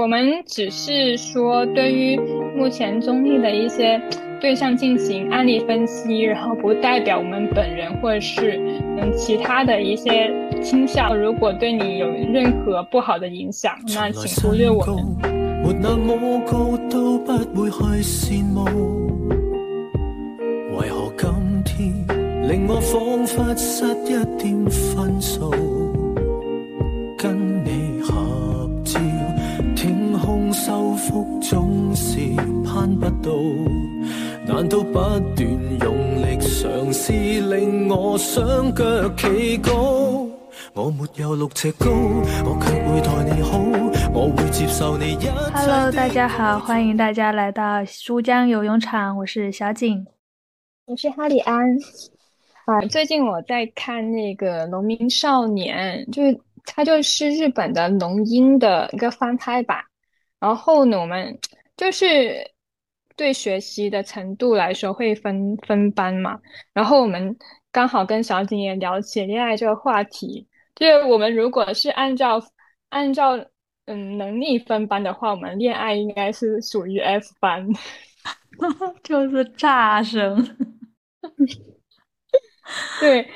我们只是说对于目前综艺的一些 对象进行案例分析，然后不代表我们本人或者是嗯其他的一些倾向。如果对你有任何不好的影响，那请忽略我们。没那么高都不会去羡慕，为何今天令我仿佛失一点分数？修复总是攀不到，难道不断用力尝试令我双脚企高？我没有六尺高，我却会待你好。我會接受你一 Hello，大家好，欢迎大家来到珠江游泳场。我是小景，我是哈里安。啊，最近我在看那个《农民少年》，就是它就是日本的龙樱的一个翻拍版。然后呢，我们就是对学习的程度来说会分分班嘛。然后我们刚好跟小景也聊起恋爱这个话题，就是我们如果是按照按照。嗯，能力分班的话，我们恋爱应该是属于 F 班，就是炸声。对，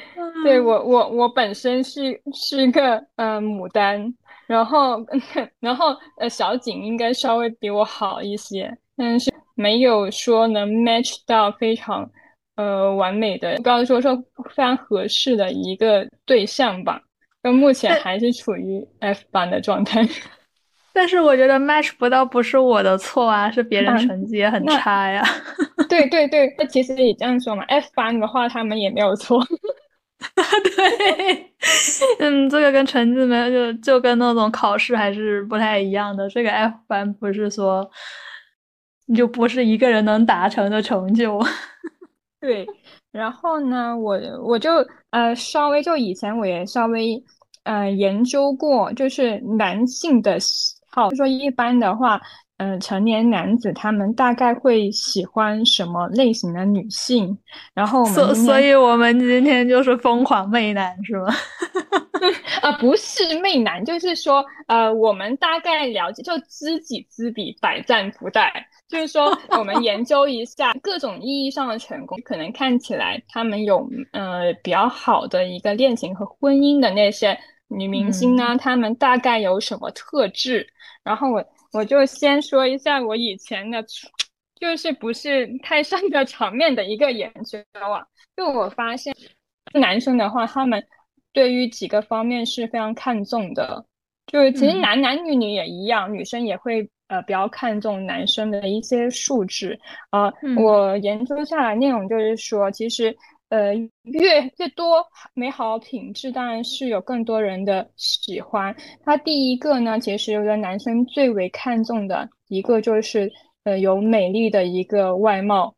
对我我我本身是是个呃牡丹，然后 然后呃小景应该稍微比我好一些，但是没有说能 match 到非常呃完美的，不要说说非常合适的一个对象吧。就目前还是处于 F 班的状态。但是我觉得 match 不到不是我的错啊，是别人成绩也很差呀。对对对，那其实也这样说嘛。F 班的话，他们也没有错。对，嗯，这个跟成绩没有，就就跟那种考试还是不太一样的。这个 F 班不是说你就不是一个人能达成的成就。对，然后呢，我我就呃稍微就以前我也稍微呃研究过，就是男性的喜。好，就说一般的话，嗯，成年男子他们大概会喜欢什么类型的女性？然后，所所以，我们今天就是疯狂媚男，是吗？啊，不是媚男，就是说，呃，我们大概了解，就知己知彼，百战不殆。就是说，我们研究一下各种意义上的成功，可能看起来他们有呃比较好的一个恋情和婚姻的那些。女明星呢，她们大概有什么特质？然后我我就先说一下我以前的，就是不是太上的场面的一个研究啊。就我发现，男生的话，他们对于几个方面是非常看重的。就是其实男男女女也一样，女生也会呃比较看重男生的一些素质。呃，我研究下来内容就是说，其实。呃，越越多美好品质，当然是有更多人的喜欢。它第一个呢，其实有的男生最为看重的一个就是，呃，有美丽的一个外貌。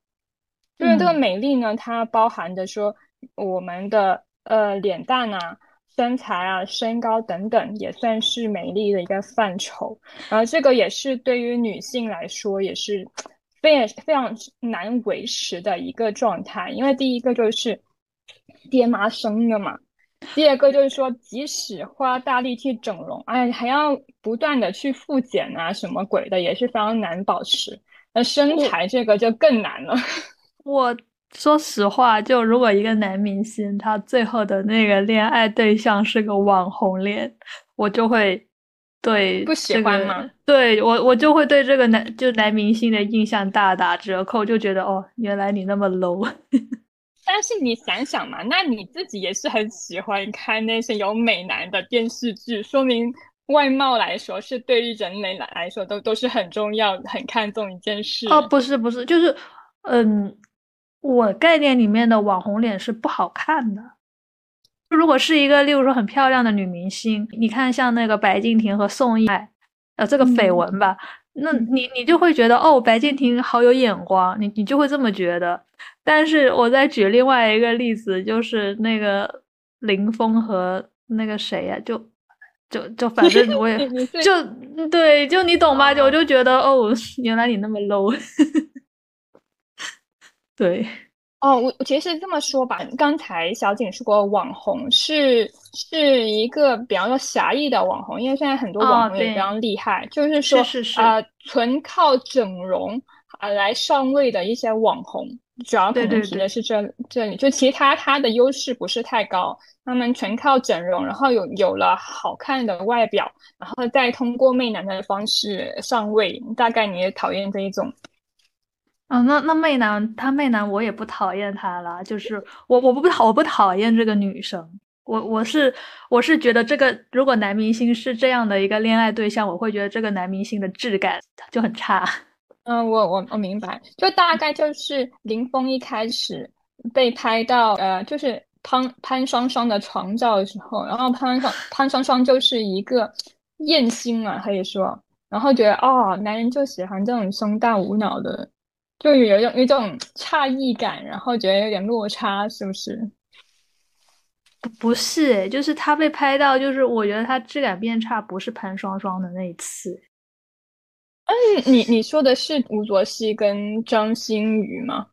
就是这个美丽呢，它包含着说我们的呃脸蛋啊、身材啊、身高等等，也算是美丽的一个范畴。然后这个也是对于女性来说，也是。非非常难维持的一个状态，因为第一个就是爹妈生的嘛，第二个就是说，即使花大力气整容，哎，还要不断的去复检啊，什么鬼的，也是非常难保持。那身材这个就更难了。我说实话，就如果一个男明星他最后的那个恋爱对象是个网红脸，我就会。对，不喜欢吗？对我，我就会对这个男就男明星的印象大打折扣，就觉得哦，原来你那么 low。但是你想想嘛，那你自己也是很喜欢看那些有美男的电视剧，说明外貌来说是对于人类来来说都都是很重要、很看重一件事。哦，不是不是，就是嗯，我概念里面的网红脸是不好看的。如果是一个，例如说很漂亮的女明星，你看像那个白敬亭和宋轶，呃，这个绯闻吧，那你你就会觉得哦，白敬亭好有眼光，你你就会这么觉得。但是我再举另外一个例子，就是那个林峰和那个谁呀，就就就反正我也 就对，就你懂吗？就我就觉得哦，原来你那么 low，对。哦，我其实这么说吧，刚才小景说过，网红是是一个比方说狭义的网红，因为现在很多网红也非常厉害，就是说啊，纯靠整容啊来上位的一些网红，主要可能指的是这这里，就其他他的优势不是太高，他们纯靠整容，然后有有了好看的外表，然后再通过媚男的方式上位，大概你也讨厌这一种。啊，那那媚男他媚男我也不讨厌他了，就是我我不讨我不讨厌这个女生，我我是我是觉得这个如果男明星是这样的一个恋爱对象，我会觉得这个男明星的质感就很差。嗯，我我我明白，就大概就是林峰一开始被拍到呃，就是潘潘双双的床照的时候，然后潘双潘双双就是一个艳星啊，可以说，然后觉得哦，男人就喜欢这种胸大无脑的。就有种有种诧异感，然后觉得有点落差，是不是？不不是，就是他被拍到，就是我觉得他质感变差，不是潘双双的那一次。嗯，你你说的是吴卓羲跟张馨予吗？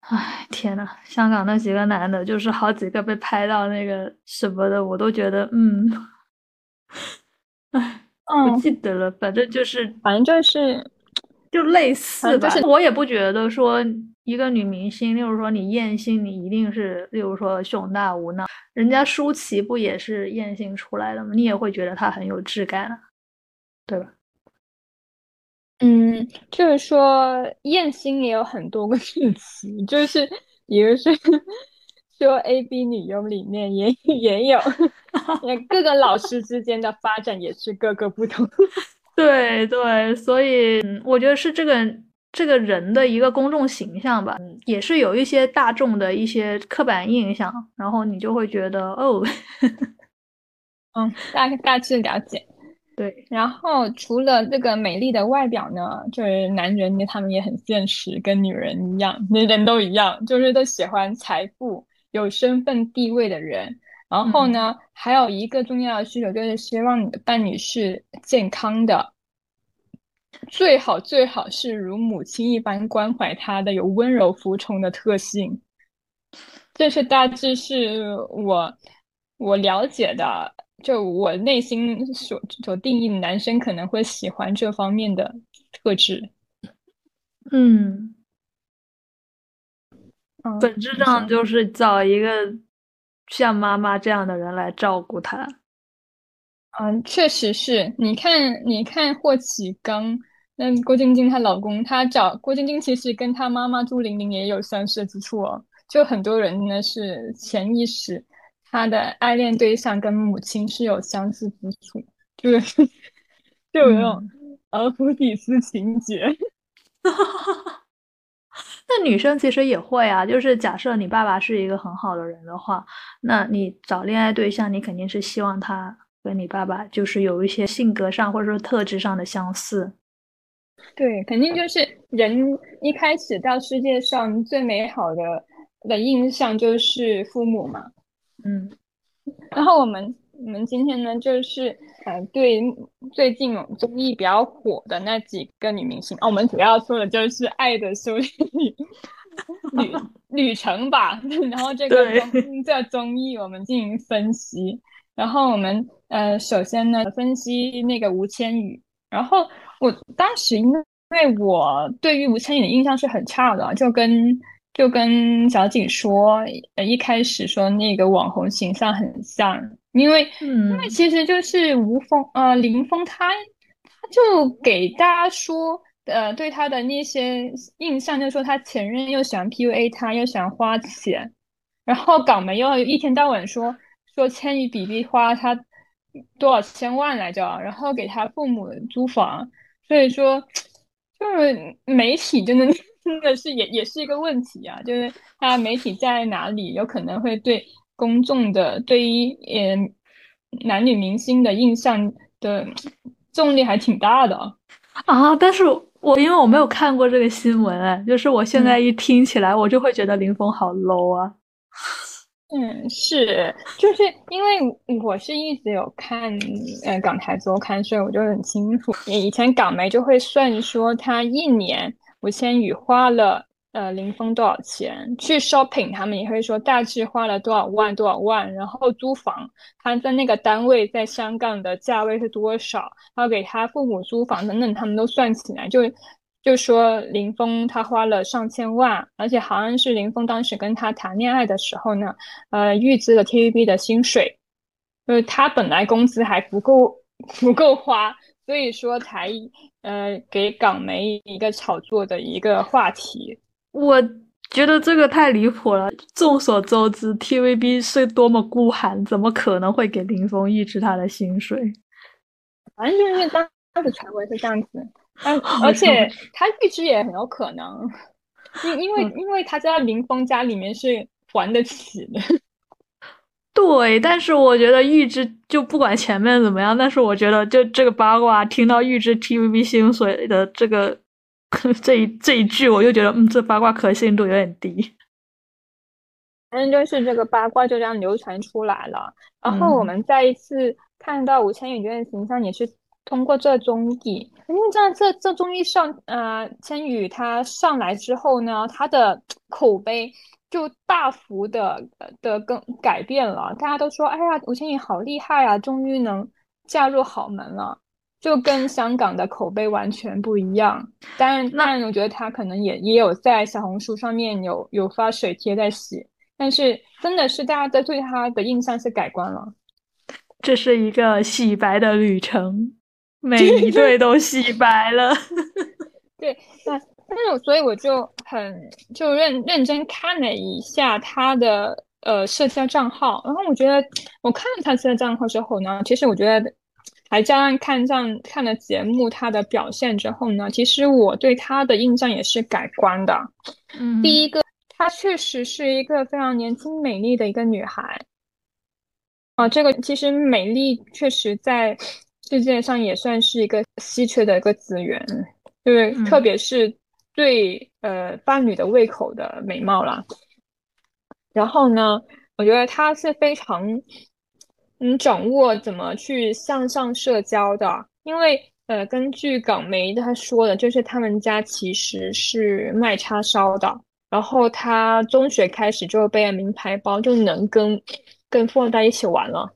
哎，天呐，香港那几个男的，就是好几个被拍到那个什么的，我都觉得，嗯，哎，不记得了，反正就是，反正就是。就类似吧，我也不觉得说一个女明星，例如说你艳星，你一定是，例如说胸大无脑，人家舒淇不也是艳星出来的吗？你也会觉得她很有质感啊，对吧？嗯，就是说艳星也有很多个语词，就是比如说说 A B 女优里面也 也有，各个老师之间的发展也是各个不同。对对，所以我觉得是这个这个人的一个公众形象吧，也是有一些大众的一些刻板印象，然后你就会觉得哦，嗯，大大致了解。对，然后除了这个美丽的外表呢，就是男人呢，他们也很现实，跟女人一样，人人都一样，就是都喜欢财富、有身份地位的人。然后呢，还有一个重要的需求就是希望你的伴侣是健康的，最好最好是如母亲一般关怀他的，有温柔服从的特性。这是大致是我我了解的，就我内心所所定义的男生可能会喜欢这方面的特质。嗯，本质上就是找一个。像妈妈这样的人来照顾他，嗯，确实是。你看，你看霍启刚，那郭晶晶她老公，他找郭晶晶，其实跟他妈妈朱玲玲也有相似之处哦。就很多人呢是潜意识，他的爱恋对象跟母亲是有相似之处，就是 就有那种尔弗迪斯情节。那女生其实也会啊，就是假设你爸爸是一个很好的人的话，那你找恋爱对象，你肯定是希望他跟你爸爸就是有一些性格上或者说特质上的相似。对，肯定就是人一开始到世界上最美好的的印象就是父母嘛。嗯，然后我们。我们今天呢，就是呃，对最近综艺比较火的那几个女明星哦，我们主要说的就是《爱的修旅旅旅程》吧。然后这个这综艺我们进行分析。然后我们呃，首先呢，分析那个吴千语。然后我当时因为我对于吴千语的印象是很差的，就跟就跟小景说，呃，一开始说那个网红形象很像。因为，因为其实就是吴峰，呃，林峰他，他就给大家说，呃，对他的那些印象，就是说他前任又喜欢 PUA 他，又喜欢花钱，然后港媒又一天到晚说说千与比比花他多少千万来着，然后给他父母租房，所以说，就是媒体真的真的是也也是一个问题啊，就是他媒体在哪里，有可能会对。公众的对于嗯男女明星的印象的重力还挺大的啊！但是我因为我没有看过这个新闻，哎，就是我现在一听起来，我就会觉得林峰好 low 啊。嗯，是，就是因为我是一直有看呃港台周刊，所以我就很清楚，以前港媒就会算说他一年吴千语花了。呃林峰多少钱，去 shopping 他们也会说大致花了多少万多少万，然后租房他在那个单位在香港的价位是多少，然后给他父母租房等等，他们都算起来就。就说林峰他花了上千万，而且好像是林峰当时跟他谈恋爱的时候呢，呃，预支了 TVB 的薪水，就是他本来工资还不够不够花，所以说才呃给港媒一个炒作的一个话题。我觉得这个太离谱了。众所周知，TVB 是多么孤寒，怎么可能会给林峰预支他的薪水？反正就是当当时传闻是这样子。而 而且他预支也很有可能，因因为因为他在林峰家里面是还得起的。对，但是我觉得预支就不管前面怎么样，但是我觉得就这个八卦，听到预支 TVB 薪水的这个 这一这一句，我就觉得嗯，这八卦可信度有点低。反正就是这个八卦就这样流传出来了，然后我们再一次看到吴千语这个形象也是。通过这综艺，因为这样这这综艺上，呃，千羽他上来之后呢，他的口碑就大幅的的更改变了。大家都说，哎呀，吴千语好厉害啊，终于能嫁入豪门了，就跟香港的口碑完全不一样。当然，那我觉得他可能也也有在小红书上面有有发水贴在洗，但是真的是大家在对他的印象是改观了。这是一个洗白的旅程。每一对都洗白了，对，那那我所以我就很就认认真看了一下他的呃社交账号，然后我觉得我看了他社交账号之后呢，其实我觉得还加上看上看了节目他的表现之后呢，其实我对他的印象也是改观的。嗯，第一个，她确实是一个非常年轻美丽的一个女孩。啊，这个其实美丽确实在。世界上也算是一个稀缺的一个资源，就是特别是对呃伴侣的胃口的美貌啦。然后呢，我觉得她是非常你掌握怎么去向上社交的，因为呃根据港媒他说的，就是他们家其实是卖叉烧的，然后他中学开始就背名牌包，就能跟跟富二代一起玩了。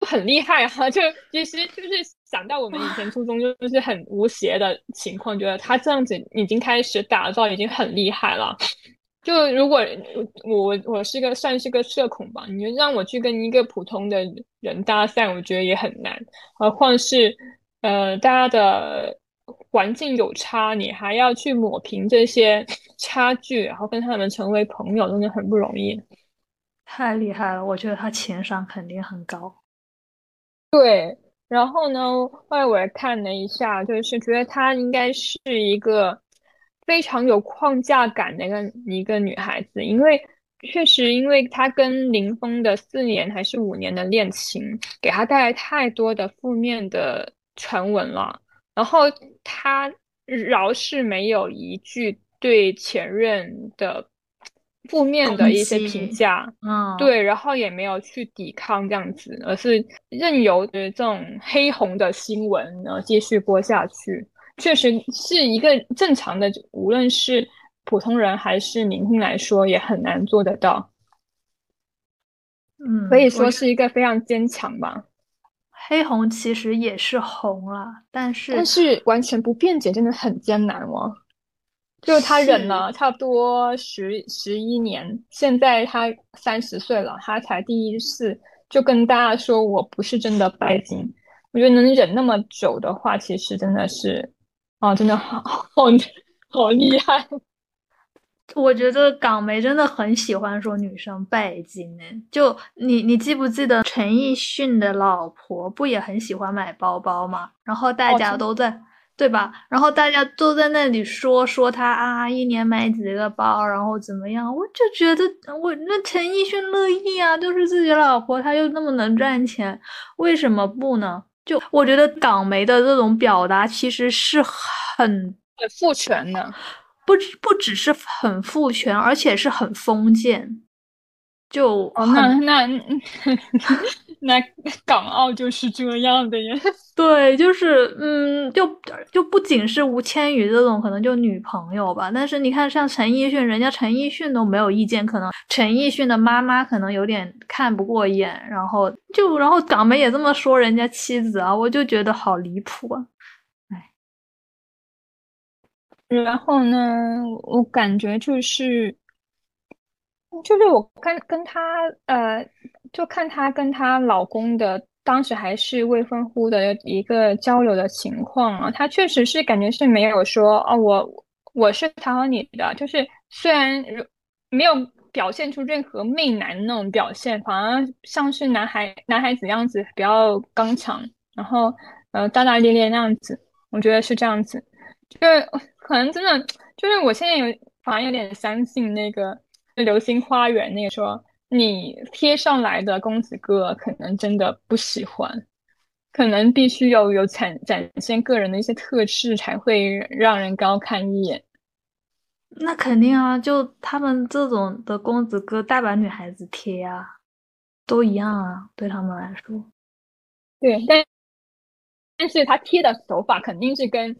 很厉害哈，就其实就是想到我们以前初中就是很无邪的情况，觉得他这样子已经开始打造，已经很厉害了。就如果我我是个算是个社恐吧，你就让我去跟一个普通的人搭讪，我觉得也很难。何况是呃大家的环境有差，你还要去抹平这些 差距，然后跟他们成为朋友，真的很不容易。太厉害了，我觉得他情商肯定很高。对，然后呢，后来我也看了一下，就是觉得他应该是一个非常有框架感的一个一个女孩子，因为确实，因为她跟林峰的四年还是五年的恋情，给她带来太多的负面的传闻了，然后她饶是没有一句对前任的。负面的一些评价，嗯，对，然后也没有去抵抗这样子，而是任由这种黑红的新闻呢继续播下去，确实是一个正常的，无论是普通人还是明星来说，也很难做得到。嗯，可以说是一个非常坚强吧。黑红其实也是红了，但是但是完全不辩解，真的很艰难哦。就他忍了差不多十十一年，现在他三十岁了，他才第一次就跟大家说我不是真的拜金。我觉得能忍那么久的话，其实真的是，啊，真的好 好好厉害。我觉得港媒真的很喜欢说女生拜金呢。就你你记不记得陈奕迅的老婆不也很喜欢买包包吗？然后大家都在。对吧？然后大家都在那里说说他啊，一年买几个包，然后怎么样？我就觉得我那陈奕迅乐意啊，就是自己老婆，他又那么能赚钱，为什么不呢？就我觉得港媒的这种表达其实是很很父权的，不不只是很父权，而且是很封建。就哦，那那 那港澳就是这样的呀。对，就是嗯，就就不仅是吴千语这种，可能就女朋友吧。但是你看，像陈奕迅，人家陈奕迅都没有意见，可能陈奕迅的妈妈可能有点看不过眼，然后就然后港媒也这么说人家妻子啊，我就觉得好离谱啊。哎，然后呢，我感觉就是。就是我跟跟他呃，就看她跟她老公的当时还是未婚夫的一个交流的情况啊，她确实是感觉是没有说哦，我我是讨好你的，就是虽然没有表现出任何媚男那种表现，反而像是男孩男孩子样子比较刚强，然后呃大大咧咧那样子，我觉得是这样子，就是可能真的就是我现在有反而有点相信那个。流星花园那个说，你贴上来的公子哥可能真的不喜欢，可能必须要有展展现个人的一些特质，才会让人高看一眼。那肯定啊，就他们这种的公子哥，大把女孩子贴啊，都一样啊，对他们来说。对，但但是他贴的手法肯定是跟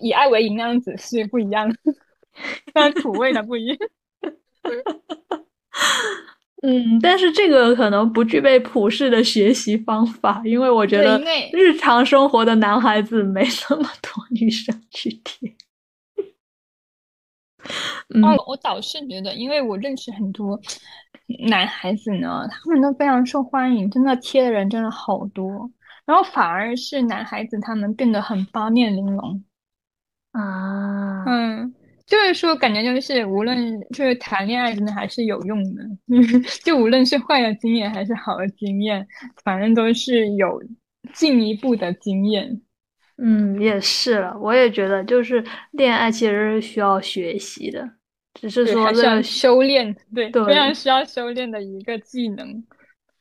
以爱为营那样子是不一样的，但土味的不一样。嗯，但是这个可能不具备普世的学习方法，因为我觉得日常生活的男孩子没那么多女生去贴。哦，我倒是觉得，因为我认识很多男孩子呢，他们都非常受欢迎，真的贴的人真的好多，然后反而是男孩子他们变得很八面玲珑啊，嗯。就是说，感觉就是无论就是谈恋爱，真的还是有用的。就无论是坏的经验还是好的经验，反正都是有进一步的经验。嗯，也是了。我也觉得，就是恋爱其实是需要学习的，只是说需要修炼，对，非常需要修炼的一个技能。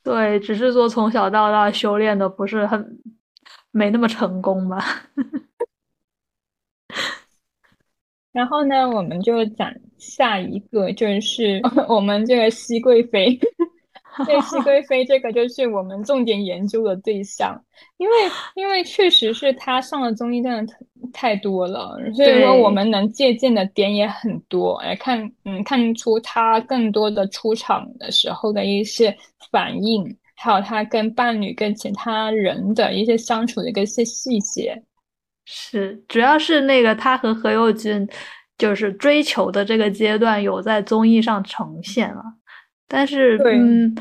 对，只是说从小到大修炼的不是很没那么成功吧。然后呢，我们就讲下一个，就是 我们这个熹贵妃。对，熹贵妃这个就是我们重点研究的对象，因为因为确实是她上的综艺真的太多了，所以说我们能借鉴的点也很多。来看，嗯，看出她更多的出场的时候的一些反应，还有她跟伴侣、跟其他人的一些相处的一些细节。是，主要是那个他和何猷君就是追求的这个阶段有在综艺上呈现了，但是嗯，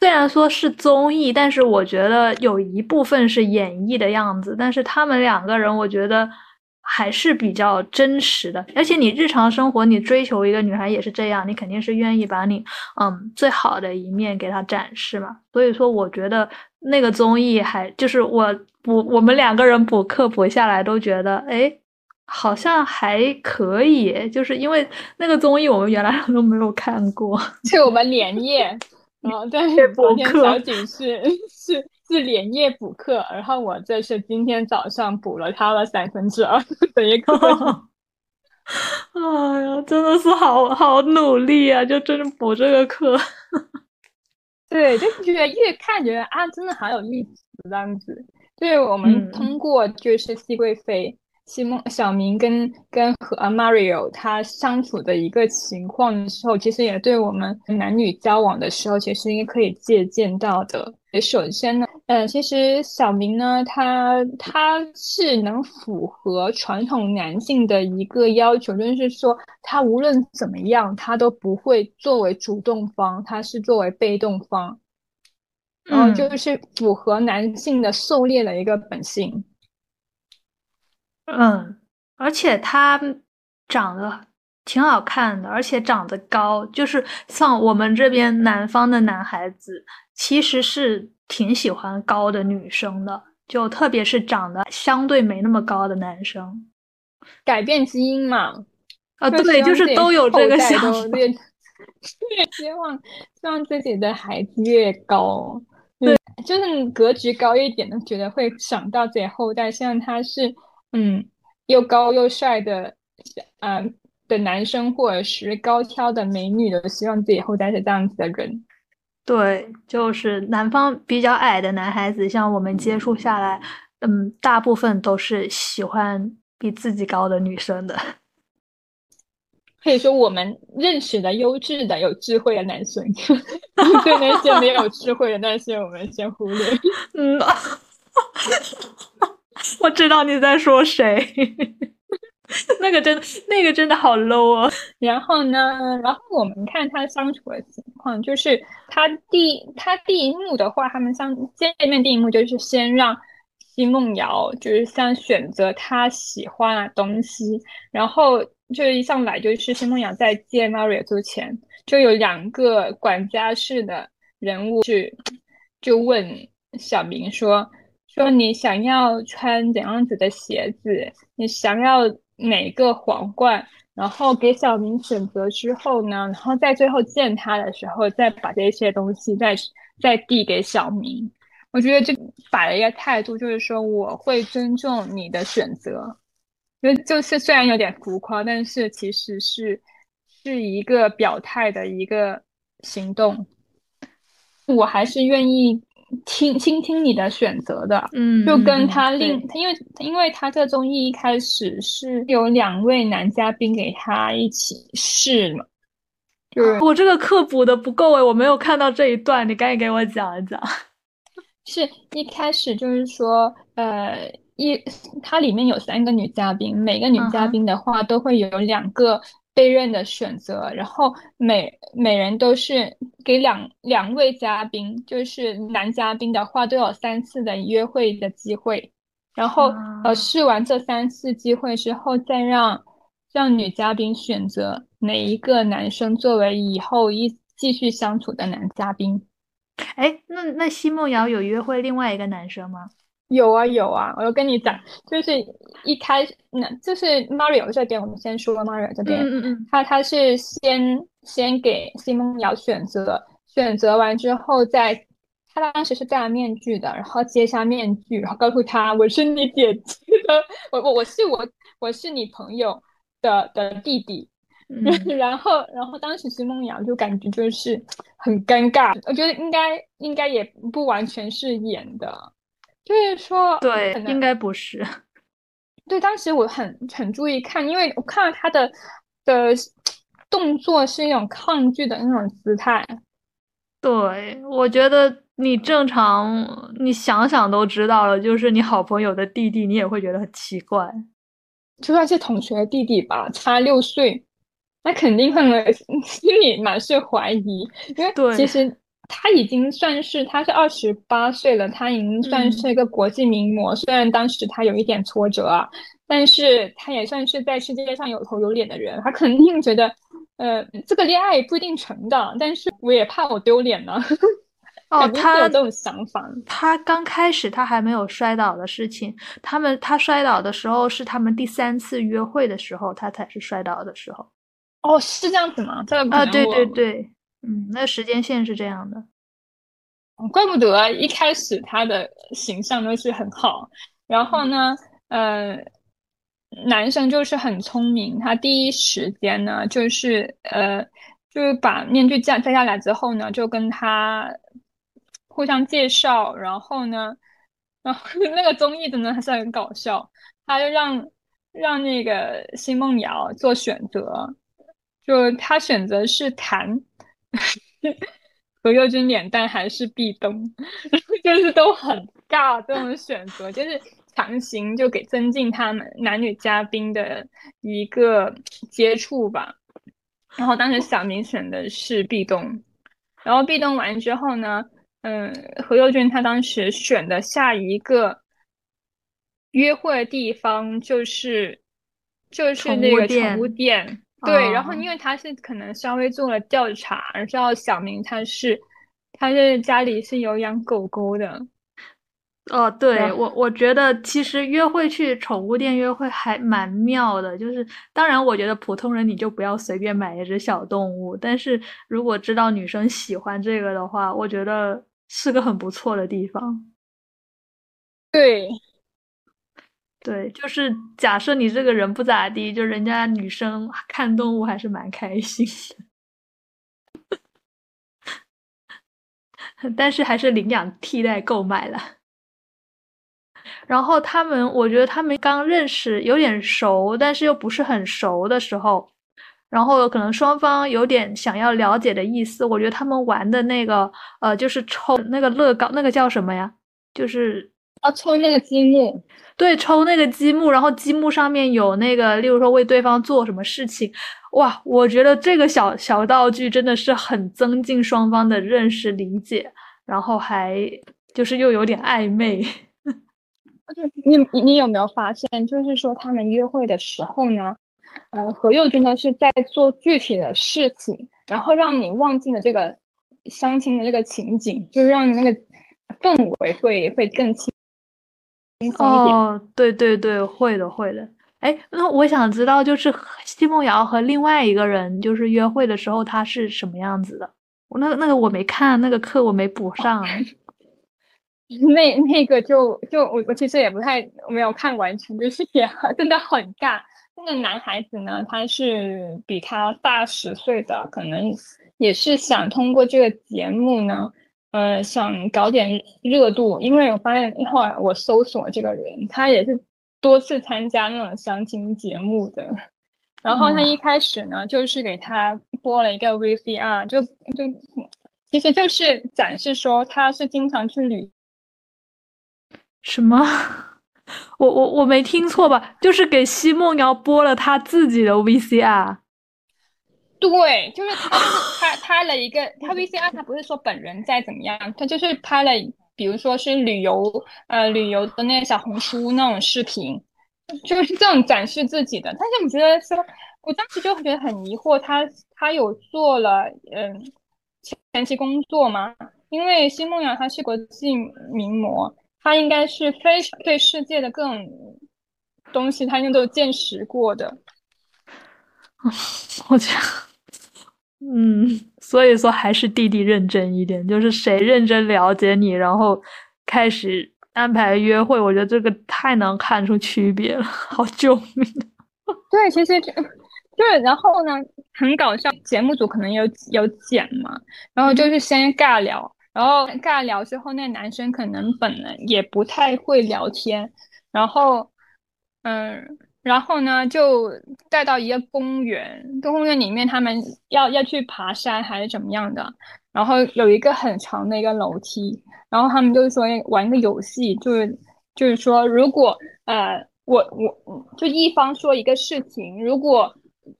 虽然说是综艺，但是我觉得有一部分是演绎的样子，但是他们两个人我觉得还是比较真实的，而且你日常生活你追求一个女孩也是这样，你肯定是愿意把你嗯最好的一面给她展示嘛，所以说我觉得那个综艺还就是我。补我们两个人补课补下来都觉得，哎，好像还可以，就是因为那个综艺我们原来都没有看过，就我们连夜，嗯，对，补课小景是 是是连夜补课，然后我这是今天早上补了他的三分之二 的一个，哎呀，真的是好好努力啊，就真的补这个课，对，就觉得越看觉得啊，真的好有意思这样子。对我们通过就是熹贵妃、西梦小明跟跟和 Mario 他相处的一个情况的时候，其实也对我们男女交往的时候，其实应该可以借鉴到的。首先呢，呃，其实小明呢，他他是能符合传统男性的一个要求，就是说他无论怎么样，他都不会作为主动方，他是作为被动方。然后就是符合男性的狩猎的一个本性，嗯，而且他长得挺好看的，而且长得高，就是像我们这边南方的男孩子，其实是挺喜欢高的女生的，就特别是长得相对没那么高的男生，改变基因嘛，啊，对，就是都有这个想法，越希望希望自己的孩子越高。对就是格局高一点的，觉得会想到自己后代，像他是，嗯，又高又帅的，呃的男生，或者是高挑的美女的，希望自己后代是这样子的人。对，就是南方比较矮的男孩子，像我们接触下来，嗯，大部分都是喜欢比自己高的女生的。可以说，我们认识的优质的、有智慧的男生，对那些没有智慧的那些，我们先忽略。嗯，我知道你在说谁。那个真，那个真的好 low 哦！然后呢，然后我们看他相处的情况，就是他第他第一幕的话，他们相见面第一幕就是先让奚梦瑶就是像选择他喜欢的东西，然后就一上来就是奚梦瑶在见 Maria 之前，就有两个管家式的人物去就问小明说说你想要穿怎样子的鞋子，你想要。哪个皇冠，然后给小明选择之后呢，然后在最后见他的时候，再把这些东西再再递给小明。我觉得这摆了一个态度，就是说我会尊重你的选择，就就是虽然有点浮夸，但是其实是是一个表态的一个行动，我还是愿意。听倾听你的选择的，嗯，就跟他另，因为因为他这综艺一开始是有两位男嘉宾给他一起试嘛，就是我这个课补的不够哎，我没有看到这一段，你赶紧给我讲一讲。是一开始就是说，呃，一它里面有三个女嘉宾，每个女嘉宾的话都会有两个。被认的选择，然后每每人都是给两两位嘉宾，就是男嘉宾的话都有三次的约会的机会，然后呃试完这三次机会之后，再让让女嘉宾选择哪一个男生作为以后一继续相处的男嘉宾。哎，那那奚梦瑶有约会另外一个男生吗？有啊有啊，我要跟你讲，就是一开始，那就是 Mario 这边，我们先说 Mario 这边，嗯嗯嗯，他他是先先给奚梦瑶选择，选择完之后，再他当时是戴了面具的，然后揭下面具，然后告诉他我是你姐姐的，我我我是我我是你朋友的的弟弟，然后然后当时奚梦瑶就感觉就是很尴尬，我觉得应该应该也不完全是演的。就是说，对，应该不是。对，当时我很很注意看，因为我看到他的的动作是一种抗拒的那种姿态。对，我觉得你正常，你想想都知道了，就是你好朋友的弟弟，你也会觉得很奇怪。就算是同学的弟弟吧，差六岁，那肯定会 心里满是怀疑，因为其实。他已经算是，他是二十八岁了，他已经算是一个国际名模。虽然当时他有一点挫折啊，但是他也算是在世界上有头有脸的人。他肯定觉得，呃，这个恋爱不一定成的，但是我也怕我丢脸呢。哦，他有这种想法。他刚开始他还没有摔倒的事情，他们他摔倒的时候是他们第三次约会的时候，他才是摔倒的时候。哦，是这样子吗？这个啊，对对对。嗯，那时间线是这样的，怪不得一开始他的形象都是很好。然后呢，呃，男生就是很聪明，他第一时间呢，就是呃，就是把面具摘摘下来之后呢，就跟他互相介绍。然后呢，然后那个综艺真的还是很搞笑，他就让让那个奚梦瑶做选择，就他选择是谈。何猷君脸蛋还是壁咚，就是都很尬。这种选择就是强行就给增进他们男女嘉宾的一个接触吧。然后当时小明选的是壁咚，然后壁咚完之后呢，嗯，何猷君他当时选的下一个约会的地方就是就是那个宠物店。对，然后因为他是可能稍微做了调查，知道小明他是，他是家里是有养狗狗的。哦，对我我觉得其实约会去宠物店约会还蛮妙的，就是当然我觉得普通人你就不要随便买一只小动物，但是如果知道女生喜欢这个的话，我觉得是个很不错的地方。对。对，就是假设你这个人不咋地，就人家女生看动物还是蛮开心的。但是还是领养替代购买了。然后他们，我觉得他们刚认识有点熟，但是又不是很熟的时候，然后可能双方有点想要了解的意思。我觉得他们玩的那个，呃，就是抽那个乐高，那个叫什么呀？就是啊，抽那个积木。对，抽那个积木，然后积木上面有那个，例如说为对方做什么事情。哇，我觉得这个小小道具真的是很增进双方的认识理解，然后还就是又有点暧昧。你你你有没有发现，就是说他们约会的时候呢，呃，何佑真的是在做具体的事情，然后让你忘记了这个相亲的这个情景，就是让你那个氛围会会更轻轻松一点。哦，对对对，会的会的。哎，那我想知道，就是奚梦瑶和另外一个人就是约会的时候，他是什么样子的？我那个那个我没看，那个课我没补上。那那个就就我我其实也不太没有看完全，就是 也真的很尬。那个男孩子呢，他是比他大十岁的，可能也是想通过这个节目呢，呃，想搞点热度。因为我发现后来我搜索这个人，他也是多次参加那种相亲节目的。然后他一开始呢，就是给他播了一个 VCR，就就其实就是展示说他是经常去旅。什么？我我我没听错吧？就是给奚梦瑶播了他自己的 VCR。对，就是他 拍拍了一个他 VCR，他不是说本人在怎么样，他就是拍了，比如说是旅游呃旅游的那个小红书那种视频，就是这种展示自己的。但是我觉得说，我当时就觉得很疑惑，他他有做了嗯前期工作吗？因为奚梦瑶她是国际名模。她应该是非常对世界的各种东西，她应该都见识过的。我觉得，嗯，所以说还是弟弟认真一点，就是谁认真了解你，然后开始安排约会，我觉得这个太能看出区别了。好救命！对，其实就对，然后呢，很搞笑，节目组可能有有剪嘛，然后就是先尬聊。然后尬聊之后，那男生可能本人也不太会聊天，然后，嗯，然后呢，就带到一个公园，公园里面他们要要去爬山还是怎么样的，然后有一个很长的一个楼梯，然后他们就是说玩一个游戏，就是就是说，如果呃我我就一方说一个事情，如果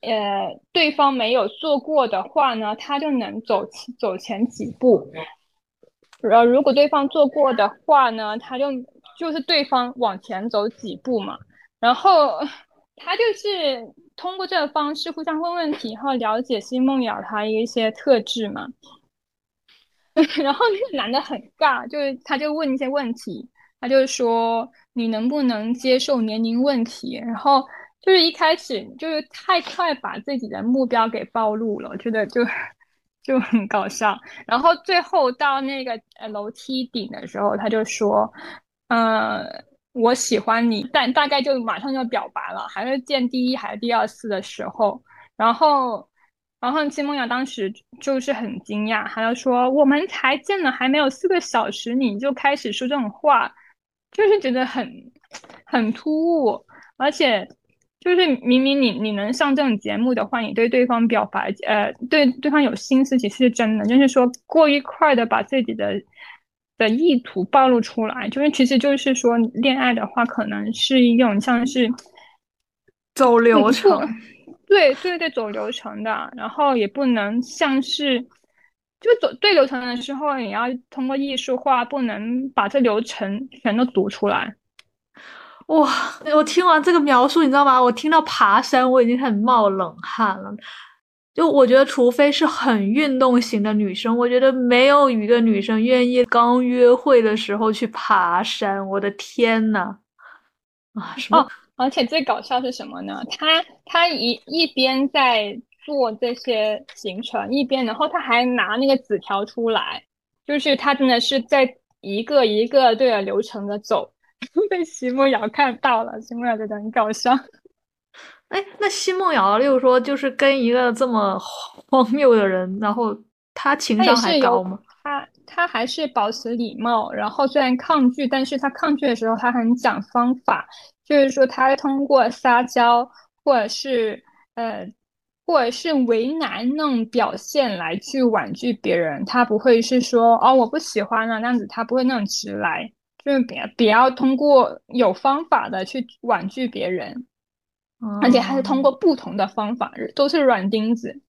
呃对方没有做过的话呢，他就能走走前几步。然后，如果对方做过的话呢，他就就是对方往前走几步嘛。然后他就是通过这个方式互相问问题，然后了解奚梦瑶她一些特质嘛。然后那个男的很尬，就是他就问一些问题，他就说你能不能接受年龄问题？然后就是一开始就是太快把自己的目标给暴露了，我觉得就。就很搞笑，然后最后到那个呃楼梯顶的时候，他就说：“呃，我喜欢你。”但大概就马上就表白了，还是见第一还是第二次的时候，然后，然后金梦瑶当时就是很惊讶，他就说：“我们才见了还没有四个小时，你就开始说这种话，就是觉得很很突兀，而且。”就是明明你你能上这种节目的话，你对对方表白，呃，对对方有心思，其实是真的。就是说过于快的把自己的的意图暴露出来，就是其实就是说恋爱的话，可能是一种像是走流程，对对对，走流程的，然后也不能像是就走对流程的时候，你要通过艺术化，不能把这流程全都读出来。哇！我听完这个描述，你知道吗？我听到爬山，我已经很冒冷汗了。就我觉得，除非是很运动型的女生，我觉得没有一个女生愿意刚约会的时候去爬山。我的天呐！啊，什么？而且最搞笑是什么呢？他他一一边在做这些行程，一边然后他还拿那个纸条出来，就是他真的是在一个一个对着流程的走。被奚梦瑶看到了，奚梦瑶觉得很搞笑。哎，那奚梦瑶，例如说，就是跟一个这么荒谬的人，然后他情商还高吗？他他还是保持礼貌，然后虽然抗拒，但是他抗拒的时候他很讲方法，就是说他通过撒娇或者是呃或者是为难那种表现来去婉拒别人，他不会是说哦我不喜欢了那样子，他不会那种直来，就是比比较通过有方法的去婉拒别人，而且还是通过不同的方法，都是软钉子。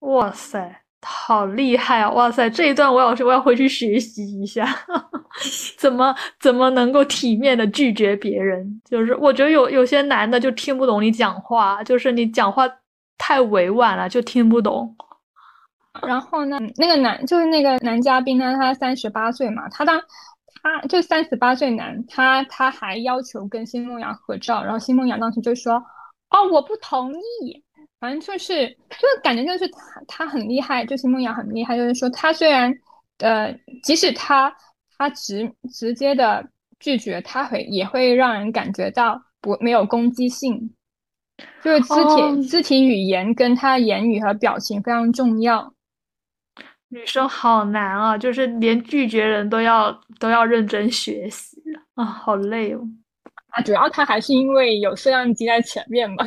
哇塞！好厉害啊！哇塞，这一段我要我要回去学习一下，怎么怎么能够体面的拒绝别人？就是我觉得有有些男的就听不懂你讲话，就是你讲话太委婉了，就听不懂。然后呢，那个男就是那个男嘉宾呢，他三十八岁嘛，他当他就三十八岁男，他他还要求跟奚梦阳合照，然后奚梦阳当时就说：“哦，我不同意。”反正就是，就感觉就是他他很厉害，就是梦瑶很厉害。就是说，他虽然呃，即使他他直直接的拒绝，他会也会让人感觉到不没有攻击性，就是肢体肢体语言跟他言语和表情非常重要。女生好难啊，就是连拒绝人都要都要认真学习啊，好累哦。啊，主要他还是因为有摄像机在前面嘛，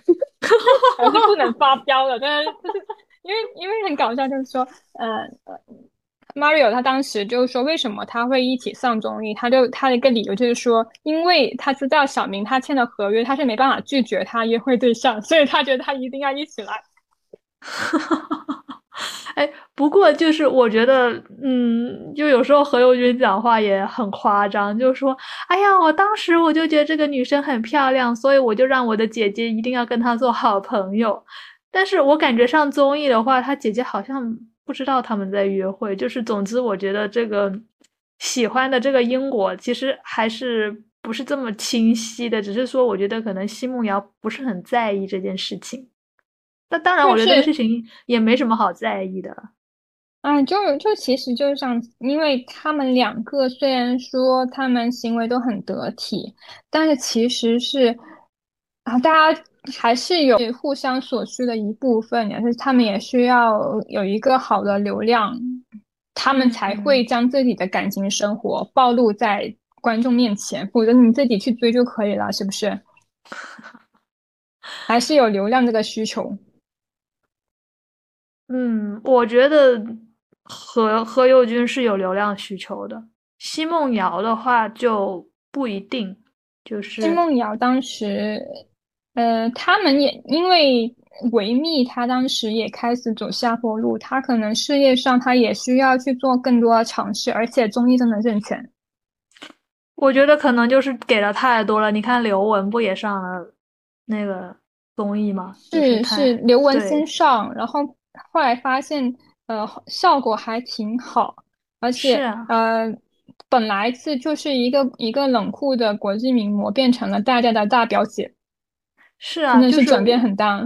还是不能发飙的。但是就是因为因为很搞笑，就是说，呃，Mario 他当时就是说，为什么他会一起上综艺？他就他的一个理由就是说，因为他知道小明他签的合约，他是没办法拒绝他约会对象，所以他觉得他一定要一起来。哎，不过就是我觉得，嗯，就有时候何猷君讲话也很夸张，就说：“哎呀，我当时我就觉得这个女生很漂亮，所以我就让我的姐姐一定要跟她做好朋友。”但是我感觉上综艺的话，他姐姐好像不知道他们在约会。就是总之，我觉得这个喜欢的这个因果其实还是不是这么清晰的，只是说我觉得可能奚梦瑶不是很在意这件事情。那当然，我觉得这个事情也没什么好在意的。嗯，就就其实就是像，因为他们两个虽然说他们行为都很得体，但是其实是啊，大家还是有互相所需的一部分，也是他们也需要有一个好的流量，他们才会将自己的感情生活暴露在观众面前，否则你自己去追就可以了，是不是？还是有流量这个需求。嗯，我觉得何何猷君是有流量需求的，奚梦瑶的话就不一定。就是奚梦瑶当时，呃，他们也因为维密，他当时也开始走下坡路，他可能事业上他也需要去做更多的尝试，而且综艺真的挣钱。我觉得可能就是给的太多了。你看刘雯不也上了那个综艺吗？是是，刘雯先上，然后。后来发现，呃，效果还挺好，而且，呃，本来是就是一个一个冷酷的国际名模，变成了大家的大表姐，是啊，真的是转变很大。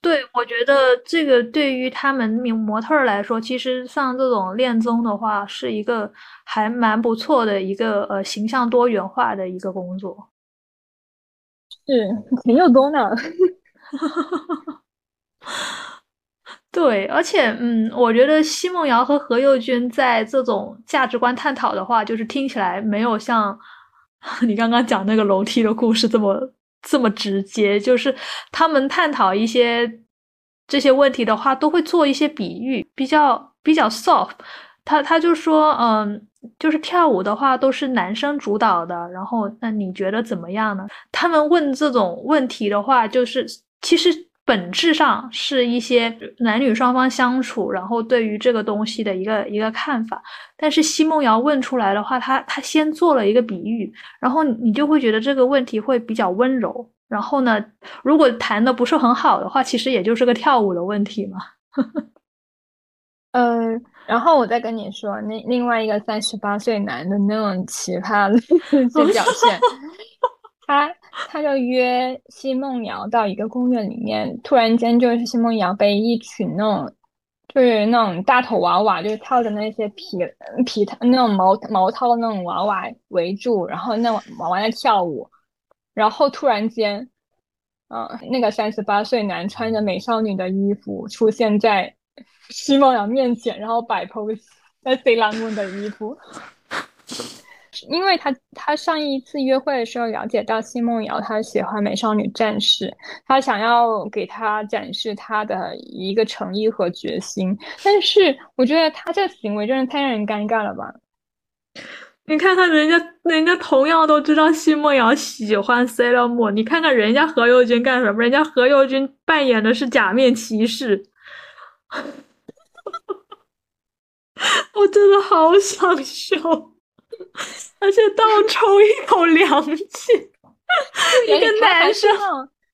对，我觉得这个对于他们名模特来说，其实像这种恋综的话，是一个还蛮不错的一个呃形象多元化的一个工作。是挺有功的。对，而且，嗯，我觉得奚梦瑶和何猷君在这种价值观探讨的话，就是听起来没有像 你刚刚讲那个楼梯的故事这么这么直接。就是他们探讨一些这些问题的话，都会做一些比喻，比较比较 soft。他他就说，嗯，就是跳舞的话都是男生主导的，然后那你觉得怎么样呢？他们问这种问题的话，就是其实。本质上是一些男女双方相处，然后对于这个东西的一个一个看法。但是奚梦瑶问出来的话，他他先做了一个比喻，然后你就会觉得这个问题会比较温柔。然后呢，如果谈的不是很好的话，其实也就是个跳舞的问题嘛。嗯，然后我再跟你说，那另外一个三十八岁男的那种奇葩的 表现。他他就约奚梦瑶到一个公园里面，突然间就是奚梦瑶被一群那种就是那种大头娃娃，就是套着那些皮皮套那种毛毛套的那种娃娃围住，然后那娃娃在跳舞，然后突然间，嗯，那个三十八岁男穿着美少女的衣服出现在奚梦瑶面前，然后摆 pose，在 C 朗姆的衣服。因为他他上一次约会的时候了解到奚梦瑶她喜欢美少女战士，他想要给她展示他的一个诚意和决心，但是我觉得他这行为真的太让人尴尬了吧？你看看人家，人家同样都知道奚梦瑶喜欢 Selim，你看看人家何猷君干什么？人家何猷君扮演的是假面骑士，我真的好想笑。而且倒抽一口凉气，一个男生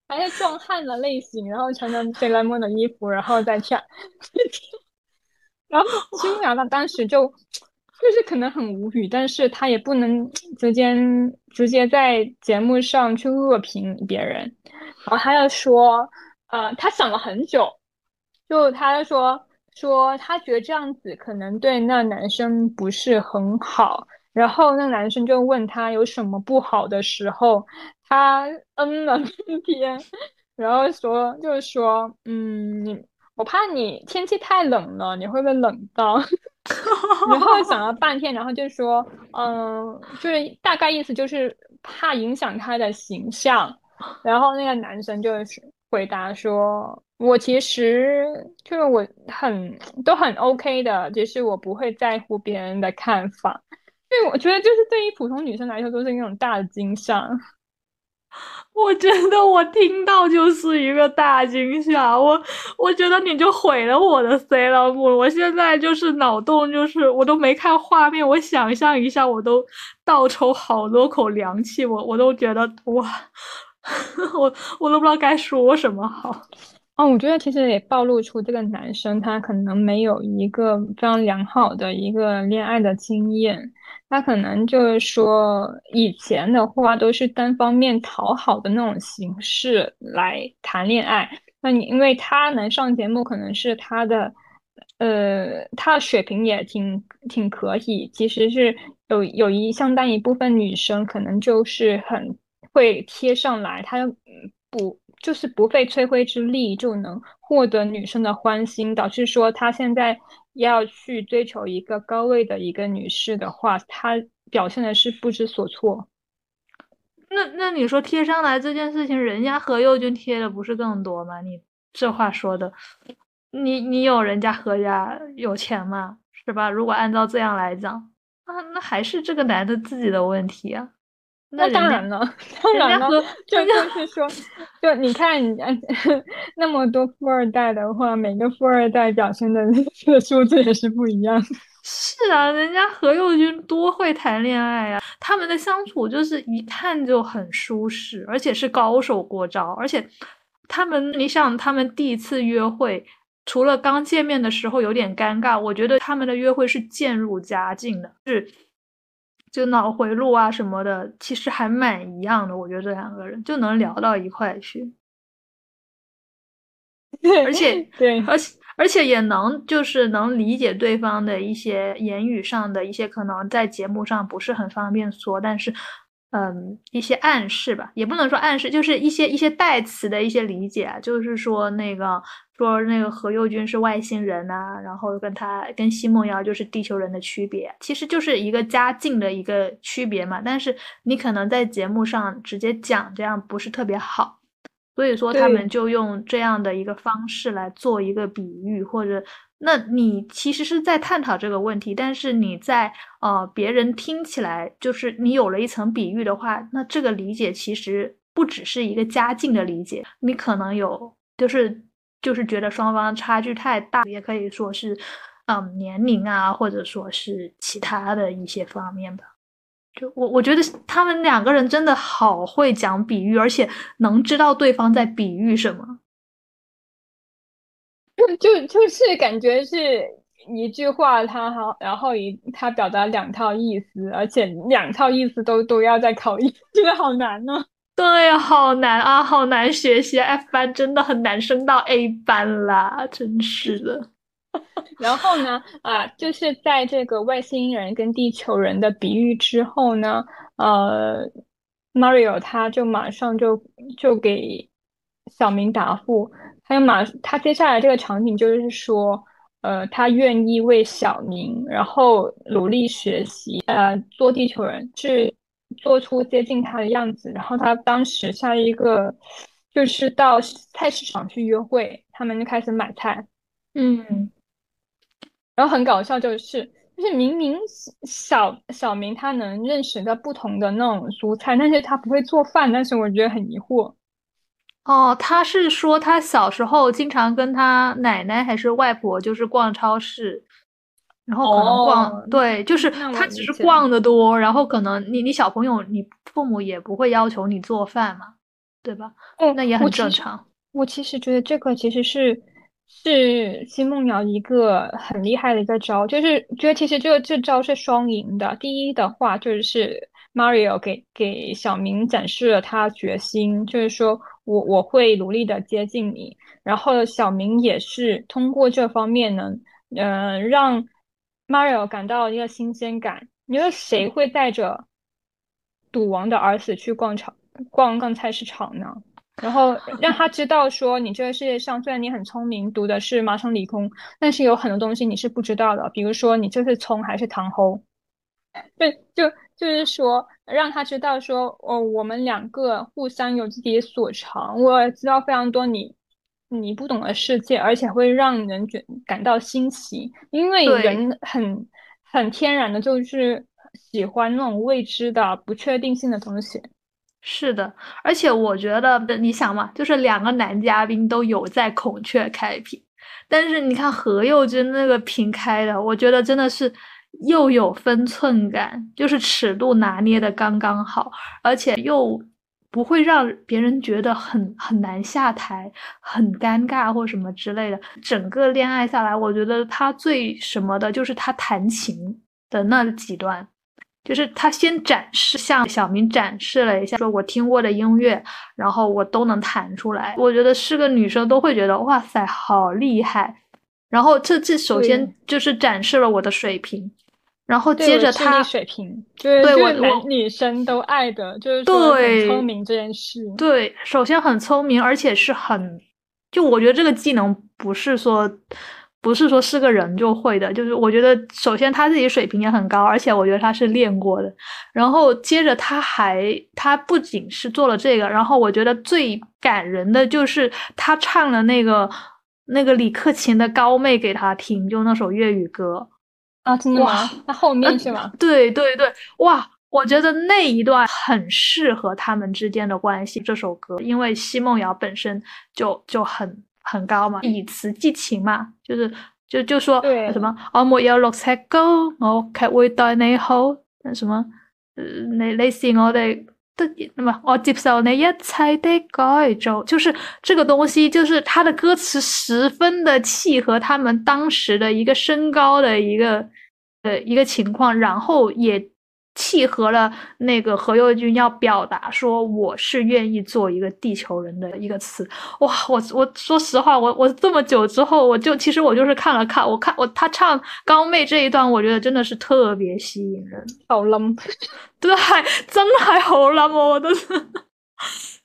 还是壮汉的类型，然后穿着哆啦 A 梦的衣服，然后再跳，然后青瑶他当时就就是可能很无语，但是他也不能直接直接在节目上去恶评别人，然后他要说，呃，他想了很久，就他说说他觉得这样子可能对那男生不是很好。然后那个男生就问他有什么不好的时候，他嗯了半天，然后说就是说，嗯，你我怕你天气太冷了，你会不会冷到？然后想了半天，然后就说，嗯，就是大概意思就是怕影响他的形象。然后那个男生就是回答说，我其实就是我很都很 OK 的，只是我不会在乎别人的看法。对，我觉得就是对于普通女生来说都是那种大惊吓。我觉得我听到就是一个大惊吓，我我觉得你就毁了我的 C 了。我我现在就是脑洞，就是我都没看画面，我想象一下，我都倒抽好多口凉气，我我都觉得哇，我我都不知道该说什么好。哦，我觉得其实也暴露出这个男生他可能没有一个非常良好的一个恋爱的经验，他可能就是说以前的话都是单方面讨好的那种形式来谈恋爱。那你因为他能上节目，可能是他的，呃，他的水平也挺挺可以。其实是有有一相当一部分女生可能就是很会贴上来，他不。就是不费吹灰之力就能获得女生的欢心，导致说他现在要去追求一个高位的一个女士的话，他表现的是不知所措。那那你说贴上来这件事情，人家何猷君贴的不是更多吗？你这话说的，你你有人家何家有钱吗？是吧？如果按照这样来讲，啊，那还是这个男的自己的问题啊。那当然了，当然了，就就是说，就你看，那么多富二代的话，每个富二代表现的 个数字也是不一样。是啊，人家何猷君多会谈恋爱啊，他们的相处就是一看就很舒适，而且是高手过招。而且他们，你想，他们第一次约会，除了刚见面的时候有点尴尬，我觉得他们的约会是渐入佳境的，是。就脑回路啊什么的，其实还蛮一样的。我觉得这两个人就能聊到一块去，而且对，而且而且也能就是能理解对方的一些言语上的一些可能在节目上不是很方便说，但是嗯一些暗示吧，也不能说暗示，就是一些一些代词的一些理解啊，就是说那个。说那个何猷君是外星人呐，然后跟他跟奚梦瑶就是地球人的区别，其实就是一个家境的一个区别嘛。但是你可能在节目上直接讲这样不是特别好，所以说他们就用这样的一个方式来做一个比喻，或者那你其实是在探讨这个问题，但是你在呃别人听起来就是你有了一层比喻的话，那这个理解其实不只是一个家境的理解，你可能有就是。就是觉得双方差距太大，也可以说是，嗯，年龄啊，或者说是其他的一些方面吧。就我我觉得他们两个人真的好会讲比喻，而且能知道对方在比喻什么。就就是感觉是一句话，他好，然后一他表达两套意思，而且两套意思都都要在考验，觉得好难呢。对，好难啊，好难学习。F 班真的很难升到 A 班啦，真是的。然后呢，啊，就是在这个外星人跟地球人的比喻之后呢，呃，Mario 他就马上就就给小明答复，他就马他接下来这个场景就是说，呃，他愿意为小明，然后努力学习，呃，做地球人，去做出接近他的样子。然后他当时像一个，就是到菜市场去约会，他们就开始买菜，嗯，然后很搞笑，就是就是明明小小明他能认识到不同的那种蔬菜，但是他不会做饭，但是我觉得很疑惑。哦，他是说他小时候经常跟他奶奶还是外婆就是逛超市，然后可能逛，对，就是他只是逛的多，然后可能你你小朋友你父母也不会要求你做饭嘛，对吧？哦，那也很正常。我其实觉得这个其实是是奚梦瑶一个很厉害的一个招，就是觉得其实这个这招是双赢的。第一的话就是 Mario 给给小明展示了他决心，就是说。我我会努力的接近你，然后小明也是通过这方面呢，嗯，让 Mario 感到一个新鲜感。你说谁会带着赌王的儿子去逛场逛逛菜市场呢？然后让他知道说，你这个世界上虽然你很聪明，读的是麻省理工，但是有很多东西你是不知道的，比如说你这是葱还是糖齁？对，就就是说，让他知道说，哦，我们两个互相有自己的所长。我知道非常多你你不懂的世界，而且会让人觉感到新奇，因为人很很天然的就是喜欢那种未知的、不确定性的东西。是的，而且我觉得，你想嘛，就是两个男嘉宾都有在孔雀开屏，但是你看何猷君那个屏开的，我觉得真的是。又有分寸感，就是尺度拿捏的刚刚好，而且又不会让别人觉得很很难下台、很尴尬或什么之类的。整个恋爱下来，我觉得他最什么的就是他弹琴的那几段，就是他先展示，向小明展示了一下，说我听过的音乐，然后我都能弹出来。我觉得是个女生都会觉得哇塞，好厉害。然后这这首先就是展示了我的水平。然后接着他水平，对我男女生都爱的，就是对很聪明这件事。对，首先很聪明，而且是很，就我觉得这个技能不是说，不是说是个人就会的，就是我觉得首先他自己水平也很高，而且我觉得他是练过的。然后接着他还，他不仅是做了这个，然后我觉得最感人的就是他唱了那个那个李克勤的《高妹》给他听，就那首粤语歌。啊，真的吗？那后面是吗？对对对，哇，我觉得那一段很适合他们之间的关系。这首歌，因为奚梦瑶本身就就很很高嘛，以词寄情嘛，就是就就说什么我没有六尺高，我却会对你好。什么？呃，你你是我的那么我接受你一切的改造，就是这个东西，就是他的歌词十分的契合他们当时的一个身高的一个。呃，一个情况，然后也契合了那个何猷君要表达说我是愿意做一个地球人的一个词。哇，我我说实话，我我这么久之后，我就其实我就是看了看，我看我他唱高妹这一段，我觉得真的是特别吸引人，好冷，对，真係好冷，我都是。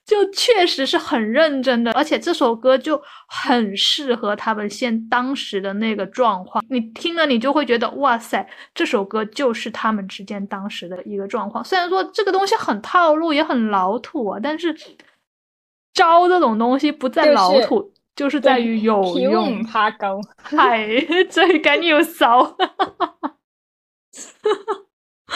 就确实是很认真的，而且这首歌就很适合他们现当时的那个状况。你听了，你就会觉得哇塞，这首歌就是他们之间当时的一个状况。虽然说这个东西很套路，也很老土啊，但是招这种东西不在老土，就是在于有用。怕高，嗨，最紧要骚。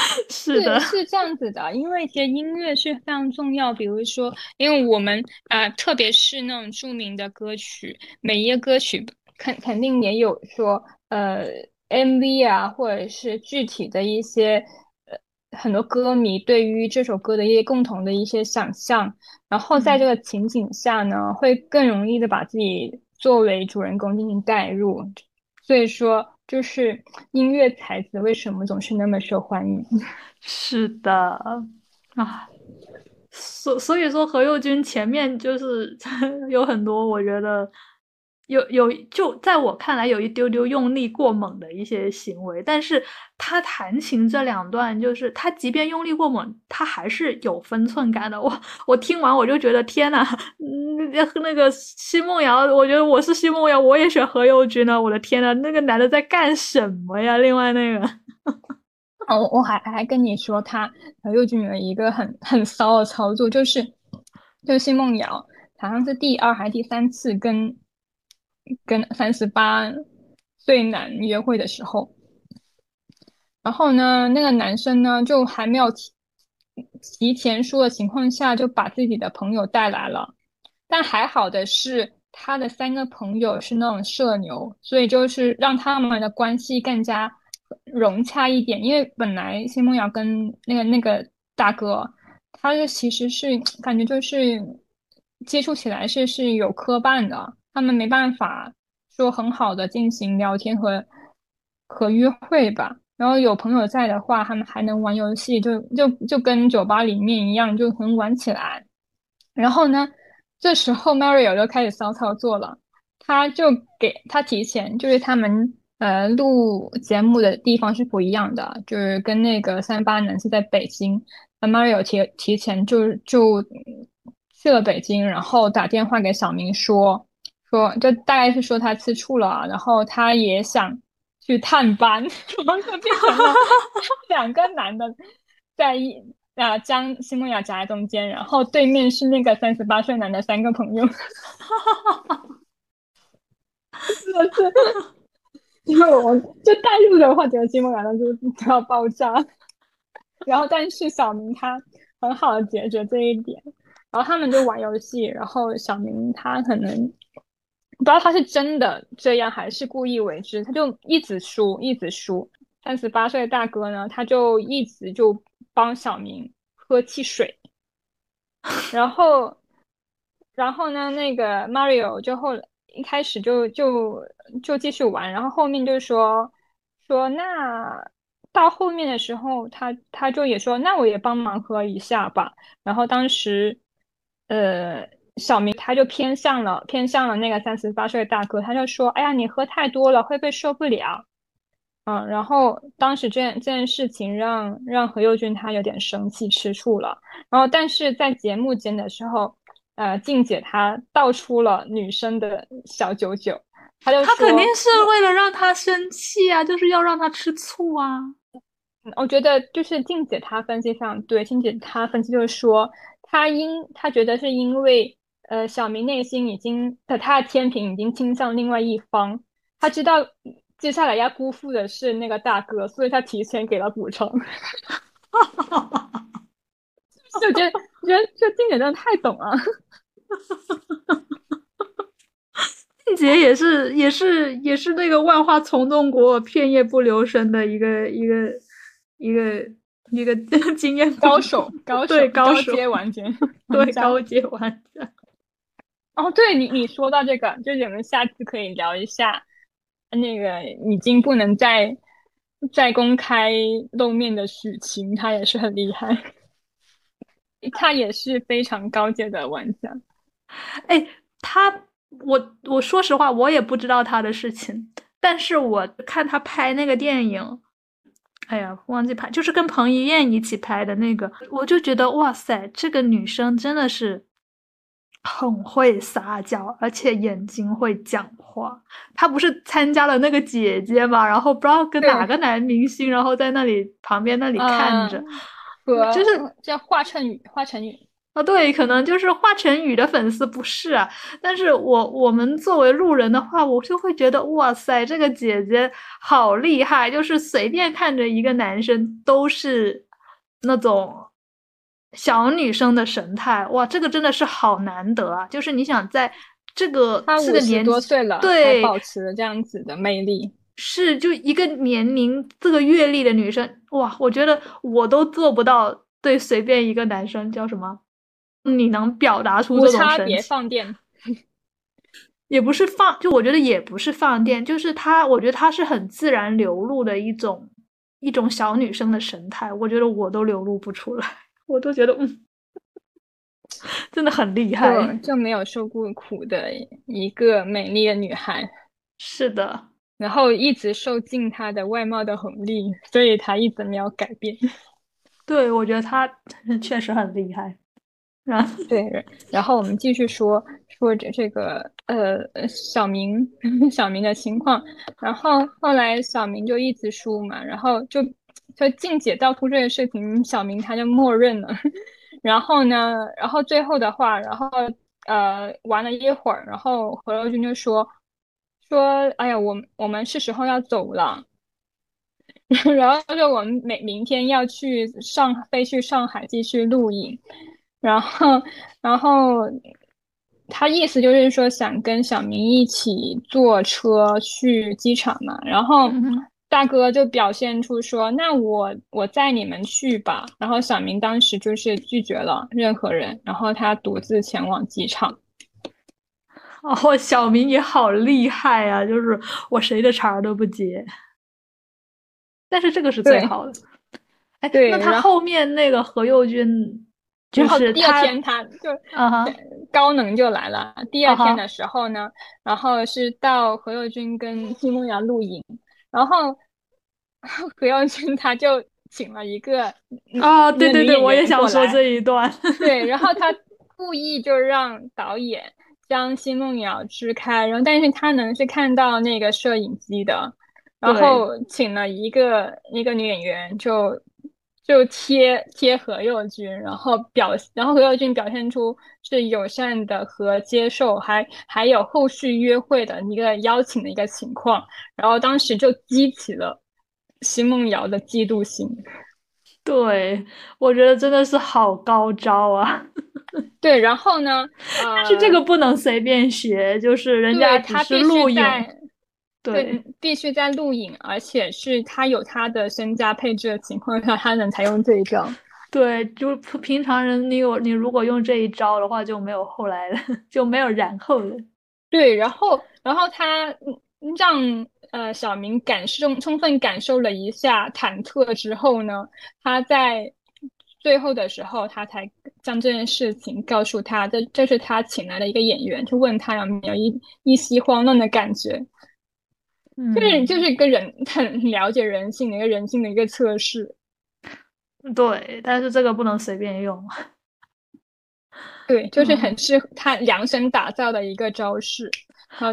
是的，是这样子的，因为其实音乐是非常重要。比如说，因为我们呃，特别是那种著名的歌曲，每一个歌曲肯肯定也有说呃 MV 啊，或者是具体的一些呃很多歌迷对于这首歌的一些共同的一些想象，然后在这个情景下呢，会更容易的把自己作为主人公进行代入，所以说。就是音乐才子为什么总是那么受欢迎？是的啊，所所以说何猷君前面就是 有很多，我觉得。有有，就在我看来，有一丢丢用力过猛的一些行为。但是他弹琴这两段，就是他即便用力过猛，他还是有分寸感的。我我听完我就觉得天呐，那个奚梦瑶，我觉得我是奚梦瑶，我也选何猷君呢。我的天呐，那个男的在干什么呀？另外那个，哦，我还还跟你说，他何猷君有一个很很骚的操作，就是就奚梦瑶好像是第二还是第三次跟跟三十八岁男约会的时候，然后呢，那个男生呢就还没有提提前说的情况下，就把自己的朋友带来了。但还好的是，他的三个朋友是那种社牛，所以就是让他们的关系更加融洽一点。因为本来奚梦瑶跟那个那个大哥，他就其实是感觉就是接触起来是是有磕绊的，他们没办法说很好的进行聊天和和约会吧。然后有朋友在的话，他们还能玩游戏，就就就跟酒吧里面一样，就能玩起来。然后呢，这时候 Mario 就开始骚操作了，他就给他提前，就是他们呃录节目的地方是不一样的，就是跟那个三八男是在北京，那 Mario 提提前就就去了北京，然后打电话给小明说说，就大概是说他吃醋了，然后他也想。去探班，然后就变成了 两个男的在一啊将奚梦瑶夹在中间，然后对面是那个三十八岁男的三个朋友，真的是，因为我就带入的话，觉得奚梦瑶就就要爆炸，然后但是小明他很好的解决这一点，然后他们就玩游戏，然后小明他可能。不知道他是真的这样还是故意为之，他就一直输，一直输。三十八岁的大哥呢，他就一直就帮小明喝汽水，然后，然后呢，那个 Mario 就后一开始就就就继续玩，然后后面就说说那到后面的时候，他他就也说那我也帮忙喝一下吧。然后当时，呃。小明他就偏向了偏向了那个三十八岁的大哥，他就说：“哎呀，你喝太多了会不会受不了？”嗯，然后当时这件这件事情让让何猷君他有点生气吃醋了。然后但是在节目间的时候，呃，静姐她道出了女生的小九九，她就她肯定是为了让他生气啊，就是要让他吃醋啊。我觉得就是静姐她分析非常对，静姐她分析就是说，她因她觉得是因为。呃，小明内心已经的他的天平已经倾向另外一方，他知道接下来要辜负的是那个大哥，所以他提前给了补偿。就觉得觉得这静姐真的太懂了。静姐也是也是也是那个万花丛中过，片叶不留声的一个一个一个一个 经验高手，高手对高阶玩家，对高阶玩家。哦，对你，你说到这个，就是我们下次可以聊一下那个已经不能再再公开露面的许晴，他也是很厉害，他也是非常高阶的玩家。哎，他，我我说实话，我也不知道他的事情，但是我看他拍那个电影，哎呀，忘记拍，就是跟彭于晏一起拍的那个，我就觉得哇塞，这个女生真的是。很会撒娇，而且眼睛会讲话。她不是参加了那个姐姐嘛，然后不知道跟哪个男明星，然后在那里旁边那里看着，就是叫华晨宇，华晨宇啊，对，可能就是华晨宇的粉丝不是啊。但是我我们作为路人的话，我就会觉得哇塞，这个姐姐好厉害，就是随便看着一个男生都是那种。小女生的神态，哇，这个真的是好难得啊！就是你想在这个这个年多岁了，对，保持这样子的魅力，是就一个年龄这个阅历的女生，哇，我觉得我都做不到对随便一个男生叫什么，你能表达出这种神别放电，也不是放，就我觉得也不是放电，就是她，我觉得她是很自然流露的一种一种小女生的神态，我觉得我都流露不出来。我都觉得，嗯，真的很厉害，就没有受过苦的一个美丽的女孩。是的，然后一直受尽她的外貌的红利，所以她一直没有改变。对，我觉得她 确实很厉害。然后，对，然后我们继续说说着这个呃小明 小明的情况，然后后来小明就一直输嘛，然后就就静姐道出这个事情，小明他就默认了，然后呢，然后最后的话，然后呃玩了一会儿，然后何猷君就说说哎呀，我我们是时候要走了。然后就我们每明天要去上飞去上海继续录影，然后然后他意思就是说想跟小明一起坐车去机场嘛，然后大哥就表现出说那我我载你们去吧，然后小明当时就是拒绝了任何人，然后他独自前往机场。哦，小明也好厉害啊，就是我谁的茬都不接。但是这个是最好的，哎，对，那他后面那个何猷君，就是第二天他就啊高能就来了。第二天的时候呢，然后是到何猷君跟金梦瑶录影，然后何耀军他就请了一个啊，对对对，我也想说这一段，对，然后他 故意就让导演将新梦瑶支开，然后但是他能是看到那个摄影机的。然后请了一个一个女演员，就就贴贴何猷君，然后表然后何猷君表现出是友善的和接受，还还有后续约会的一个邀请的一个情况，然后当时就激起了奚梦瑶的嫉妒心。对，我觉得真的是好高招啊！对，然后呢？但是这个不能随便学，就是人家只是录影。对，必须在录影，而且是他有他的身家配置的情况下，他能才用这一招。对，就平常人，你有你如果用这一招的话，就没有后来了，就没有然后了。对，然后，然后他让呃小明感受充分感受了一下忐忑之后呢，他在最后的时候，他才将这件事情告诉他，这这是他请来的一个演员，就问他有没有一一丝慌乱的感觉。就是就是一个人 很了解人性的一个人性的一个测试，对，但是这个不能随便用，对，就是很适合他量身打造的一个招式，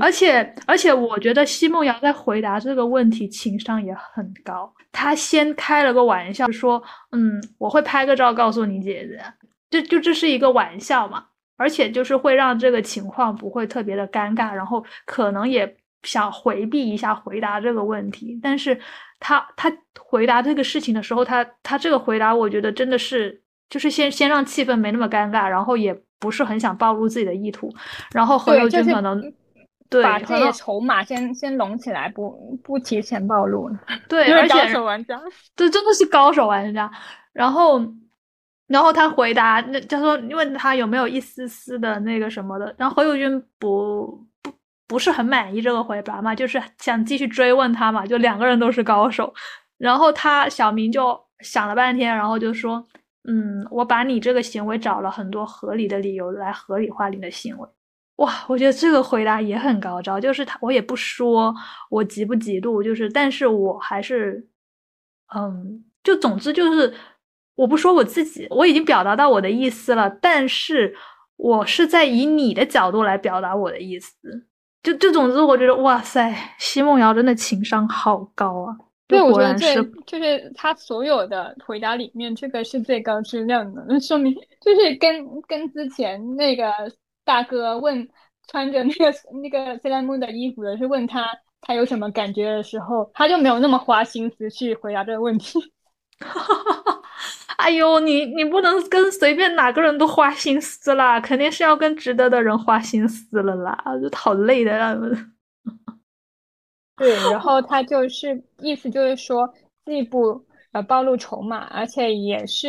而且而且我觉得奚梦瑶在回答这个问题情商也很高，他先开了个玩笑说，嗯，我会拍个照告诉你姐姐，就就这是一个玩笑嘛，而且就是会让这个情况不会特别的尴尬，然后可能也。想回避一下回答这个问题，但是他他回答这个事情的时候，他他这个回答，我觉得真的是就是先先让气氛没那么尴尬，然后也不是很想暴露自己的意图，然后何猷君可能对把这些筹码先先拢起来，不不提前暴露。对，而且高手玩家，这真的是高手玩家。然后然后他回答，那他说问他有没有一丝丝的那个什么的，然后何猷君不。不是很满意这个回答嘛，就是想继续追问他嘛，就两个人都是高手，然后他小明就想了半天，然后就说，嗯，我把你这个行为找了很多合理的理由来合理化你的行为，哇，我觉得这个回答也很高招，就是他我也不说我嫉不嫉妒，就是但是我还是，嗯，就总之就是我不说我自己，我已经表达到我的意思了，但是我是在以你的角度来表达我的意思。就就总之，我觉得哇塞，奚梦瑶真的情商好高啊！对，我觉得这就是他所有的回答里面，这个是最高质量的。那说明就是跟跟之前那个大哥问穿着那个那个 c e l m 的衣服的是问他他有什么感觉的时候，他就没有那么花心思去回答这个问题。哎呦，你你不能跟随便哪个人都花心思啦，肯定是要跟值得的人花心思了啦，就好累的他们。对，然后他就是意思就是说，既不呃暴露筹码，而且也是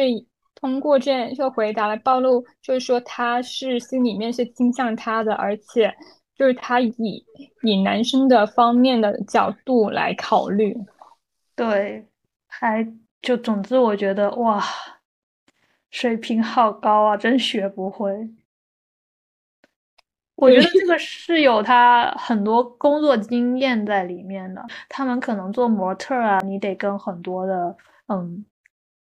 通过这样就回答来暴露，就是说他是心里面是倾向他的，而且就是他以以男生的方面的角度来考虑。对，还。就总之，我觉得哇，水平好高啊，真学不会。我觉得这个是有 他很多工作经验在里面的。他们可能做模特啊，你得跟很多的嗯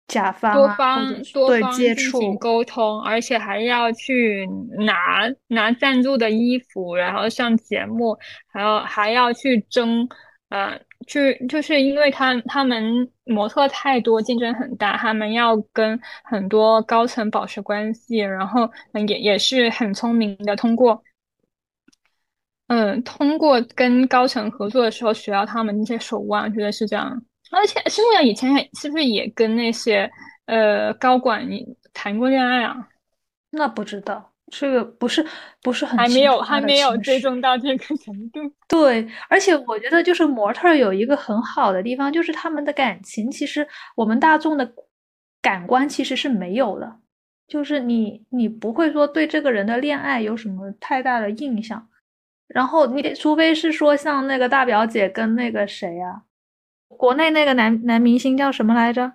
甲方多方对多方接触，沟通，而且还要去拿拿赞助的衣服，然后上节目，还要还要去争，呃，去就是因为他他们模特太多，竞争很大，他们要跟很多高层保持关系，然后也也是很聪明的，通过。嗯，通过跟高层合作的时候学到他们那些手腕，觉得是这样。而且新木阳以前也是不是也跟那些呃高管谈过恋爱啊？那不知道这个不是不是很还没有还没有。追踪到这个程度。对，而且我觉得就是模特儿有一个很好的地方，就是他们的感情，其实我们大众的感官其实是没有的，就是你你不会说对这个人的恋爱有什么太大的印象，然后你得除非是说像那个大表姐跟那个谁啊、国内那个男男明星叫什么来着？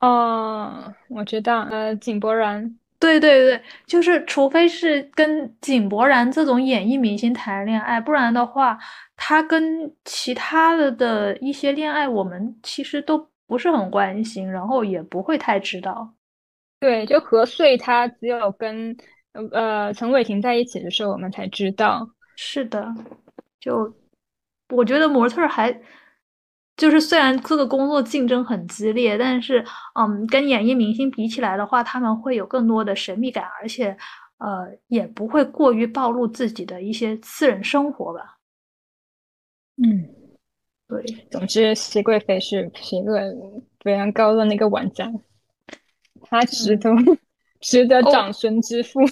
哦，我知道，呃，井柏然，对对对，就是除非是跟井柏然这种演艺明星谈恋爱，不然的话，他跟其他的的一些恋爱，我们其实都不是很关心，然后也不会太知道。对，就何穗她只有跟呃陈伟霆在一起的时候，我们才知道。是的，就我觉得模特儿还就是虽然这个工作竞争很激烈，但是嗯，跟演艺明星比起来的话，他们会有更多的神秘感，而且呃也不会过于暴露自己的一些私人生活吧。嗯，对，总之，熹贵妃是是一个非常高的那个玩家，他值得、值得哦长孙之父。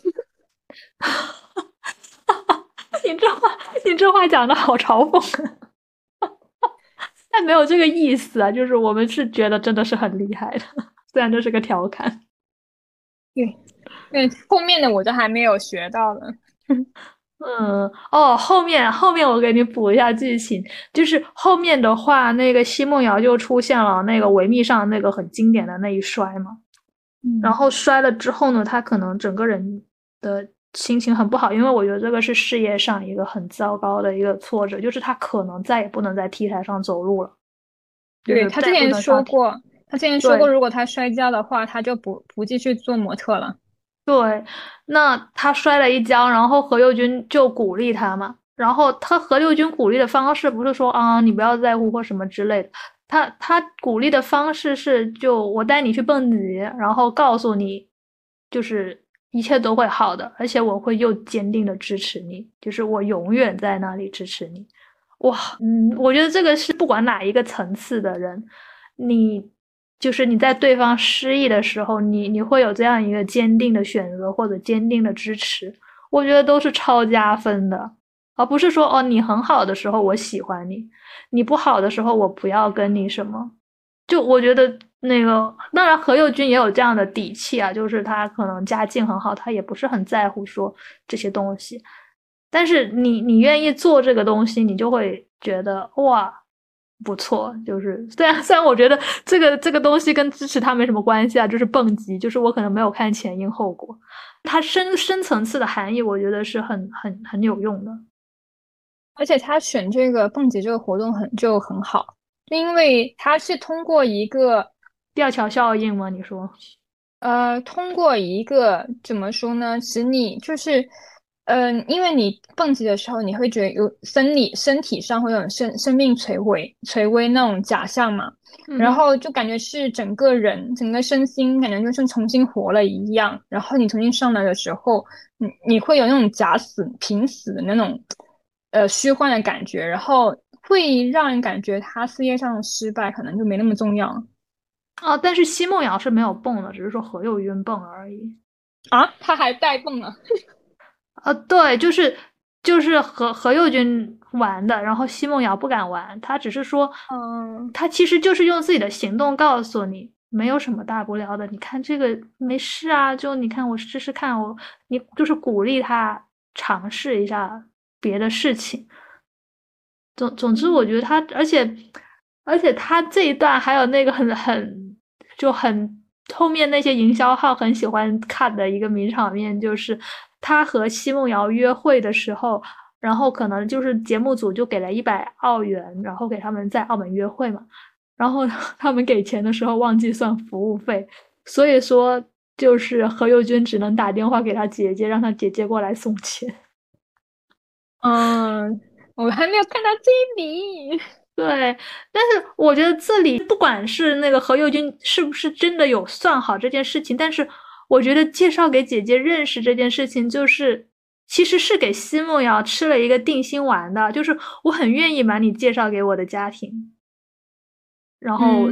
你这话，你这话讲的好嘲讽啊！但没有这个意思啊，就是我们是觉得真的是很厉害的，虽然这是个调侃。对，后面的我都还没有学到呢。嗯，哦，后面后面我给你补一下剧情，就是后面的话，那个奚梦瑶就出现了那个维密上那个很经典的那一摔嘛，然后摔了之后呢，他可能整个人的心情很不好，因为我觉得这个是事业上一个很糟糕的一个挫折，就是他可能再也不能在 T 台上走路了。对他之前说过，他之前说过，如果他摔跤的话，他就不不继续做模特了。对，那他摔了一跤，然后何猷君就鼓励他嘛。然后他何猷君鼓励的方式不是说啊你不要在乎或什么之类的，他他鼓励的方式是就我带你去蹦极，然后告诉你就是一切都会好的，而且我会又坚定的支持你，就是我永远在那里支持你。哇，嗯，我觉得这个是不管哪一个层次的人，你就是你在对方失意的时候，你你会有这样一个坚定的选择或者坚定的支持，我觉得都是超加分的，而不是说哦你很好的时候我喜欢你，你不好的时候我不要跟你什么。就我觉得那个，当然何猷君也有这样的底气啊，就是他可能家境很好，他也不是很在乎说这些东西。但是你你愿意做这个东西，你就会觉得哇不错。就是虽然 虽然我觉得这个这个东西跟支持他没什么关系啊，就是蹦极，就是我可能没有看前因后果，它深深层次的含义，我觉得是很很很有用的。而且他选这个蹦极这个活动很就很好，因为他是通过一个吊桥效应吗？你说？呃，通过一个怎么说呢，使你就是，嗯、因为你蹦极的时候，你会觉得有生理身体上会有生生命垂危垂危那种假象嘛，然嗯后就感觉是整个人整个身心感觉就像重新活了一样，然后你重新上来的时候，你你会有那种假死濒死的那种呃虚幻的感觉，然后会让人感觉他事业上的失败可能就没那么重要哦，但是奚梦瑶是没有蹦的，只是说何猷君蹦而已。啊，他还带蹦了。啊，对，就是就是何何猷君玩的，然后奚梦瑶不敢玩，他只是说，嗯，他其实就是用自己的行动告诉你，没有什么大不了的，你看这个没事啊，就你看我试试看，我你就是鼓励他尝试一下别的事情。总总之，我觉得他，而且而且他这一段还有那个很很就很后面那些营销号很喜欢看的一个名场面，就是他和奚梦瑶约会的时候，然后可能就是节目组就给了一百澳元，然后给他们在澳门约会嘛。然后 他们给钱的时候忘记算服务费，所以说就是何猷君只能打电话给他姐姐，让他姐姐过来送钱。嗯，我还没有看到这一笔。对，但是我觉得这里不管是那个何猷君是不是真的有算好这件事情，但是我觉得介绍给姐姐认识这件事情，就是其实是给奚梦瑶吃了一个定心丸的，就是我很愿意把你介绍给我的家庭。然后，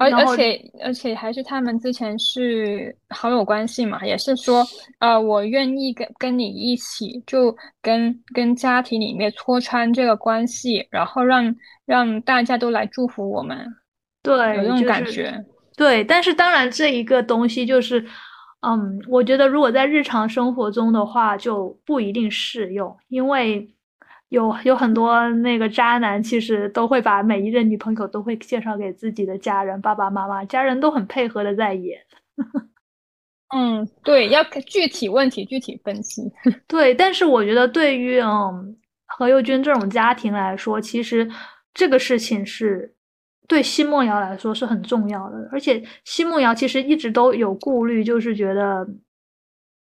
而而且而且还是他们之前是好友关系嘛，也是说，呃，我愿意跟跟你一起，就跟跟家庭里面戳穿这个关系，然后让让大家都来祝福我们，对，有那种感觉，对。但是当然，这一个东西就是，嗯，我觉得如果在日常生活中的话，就不一定适用，因为。有有很多那个渣男，其实都会把每一任女朋友都会介绍给自己的家人，爸爸妈妈，家人都很配合的在演。嗯，对，要具体问题具体分析。对，但是我觉得对于嗯何猷君这种家庭来说，其实这个事情是对奚梦瑶来说是很重要的，而且奚梦瑶其实一直都有顾虑，就是觉得。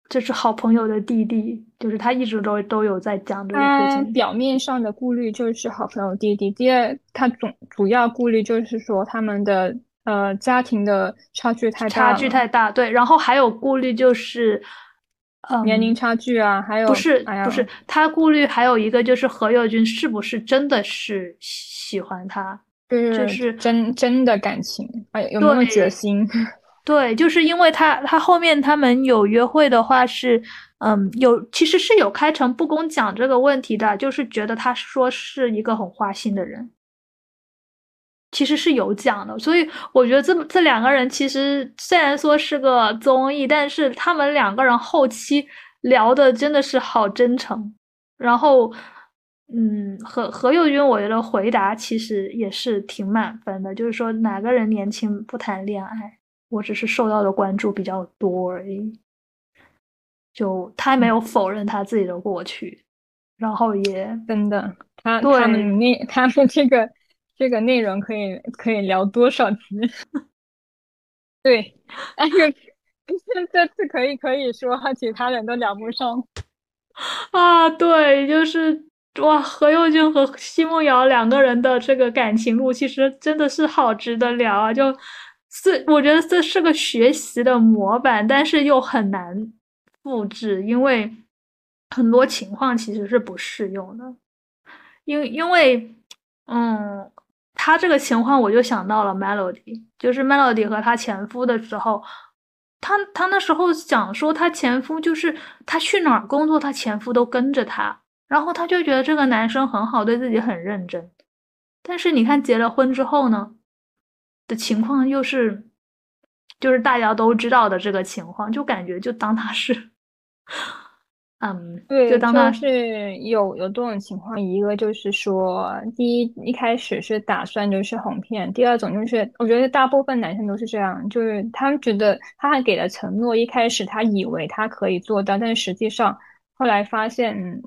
这是好朋友的弟弟，就是他一直都都有在讲这个事情。表面上的顾虑就是好朋友弟弟，第二他总主要顾虑就是说他们的呃家庭的差距太大，差距太大。对，然后还有顾虑就是，呃，年龄差距啊，还有不是不是他顾虑还有一个就是何猷君是不是真的是喜欢他，就是真真的感情，哎，有没有决心？对，就是因为他他后面他们有约会的话是，嗯，有其实是有开诚布公讲这个问题的，就是觉得他说是一个很花心的人，其实是有讲的。所以我觉得这这两个人其实虽然说是个综艺，但是他们两个人后期聊的真的是好真诚。然后，嗯，何何猷君我觉得回答其实也是挺满分的，就是说哪个人年轻不谈恋爱。我只是受到的关注比较多而已，就他没有否认他自己的过去，然后也真的，他他们那他们这个这个内容可以可以聊多少集？对，哎呦，这次可以可以说其他人都聊不上 啊！对，就是哇，何猷君和奚梦瑶两个人的这个感情路，其实真的是好值得聊啊！就。这我觉得这是个学习的模板，但是又很难复制，因为很多情况其实是不适用的。因因为，嗯，他这个情况我就想到了 Melody，就是 Melody 和她前夫的时候，她她那时候想说她前夫就是她去哪儿工作，她前夫都跟着她，然后她就觉得这个男生很好，对自己很认真。但是你看结了婚之后呢？的情况又是，就是大家都知道的这个情况，就感觉就当他是，嗯，对，就当他是有有多种情况，一个就是说，第一一开始是打算就是哄骗，第二种就是我觉得大部分男生都是这样，就是他们觉得他还给了承诺，一开始他以为他可以做到，但实际上后来发现，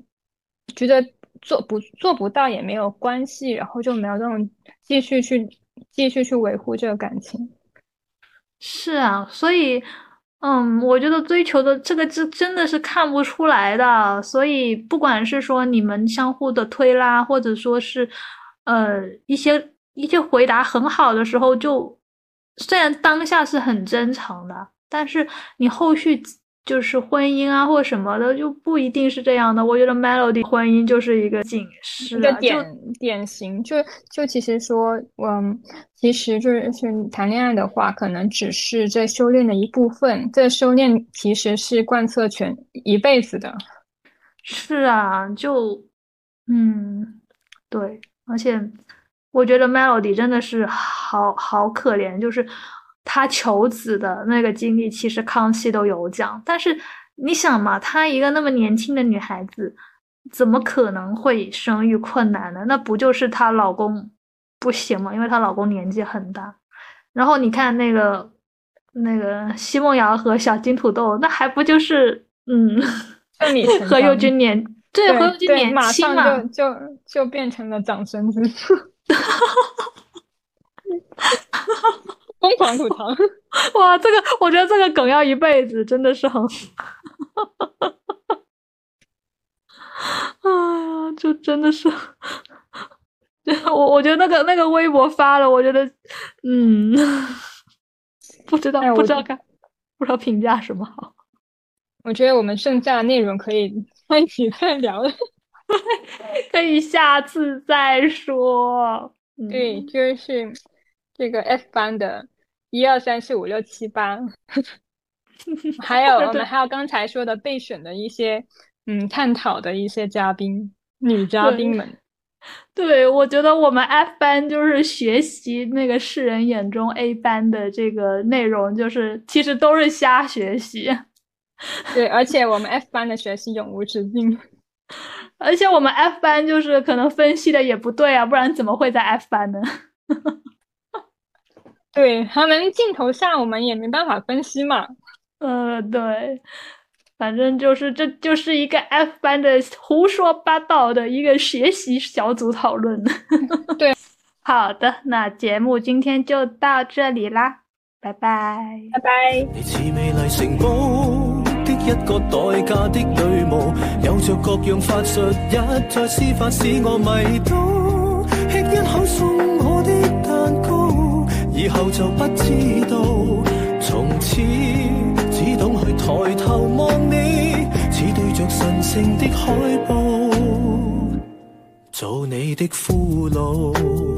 觉得做不做不到也没有关系，然后就没有那种继续去。继续去维护这个感情，是啊，所以，嗯，我觉得追求的这个真真的是看不出来的。所以，不管是说你们相互的推拉，或者说是，呃，一些一些回答很好的时候，就虽然当下是很真诚的，但是你后续。就是婚姻啊，或什么的，就不一定是这样的。我觉得 Melody 婚姻就是一个警示，一个典典型。就就其实说，嗯，其实就是是谈恋爱的话，可能只是这修炼的一部分。这修炼其实是贯彻全一辈子的。是啊，就嗯，对，而且我觉得 Melody 真的是好好可怜，就是。她求子的那个经历，其实康熙都有讲。但是你想嘛，她一个那么年轻的女孩子，怎么可能会生育困难呢？那不就是她老公不行吗？因为她老公年纪很大。然后你看那个那个奚梦瑶和小金土豆，那还不就是嗯，何猷君年对何猷君年轻嘛，就就就变成了长孙子。疯狂吐槽。哇，这个我觉得这个梗要一辈子，真的是很。哎呀，就真的是，我我觉得那个那个微博发了，我觉得，嗯，不知道不知道该不知道评价什么好。我觉得我们剩下的内容可以一起再聊了，可以下次再说。对，就是这个 F 班的一二三四五六七八，还有我们还有刚才说的备选的一些。嗯，探讨的一些嘉宾，女嘉宾们，对我觉得我们 F 班就是学习那个世人眼中 A 班的这个内容，就是其实都是瞎学习。对，而且我们 F 班的学习永无止境，而且我们 F 班就是可能分析的也不对啊，不然怎么会在 F 班呢？对他们镜头下，我们也没办法分析嘛。呃，对。反正就是，这就是一个 F 班的胡说八道的一个学习小组讨论。对，好的，那节目今天就到这里啦，拜拜，拜拜。你似美丽城堡的一个代价的女巫，有着各样法术，一再施法使我迷倒。吃一口送以后就不知道，从此只懂去。抬头望你，似对着神圣的海报，做你的俘虏。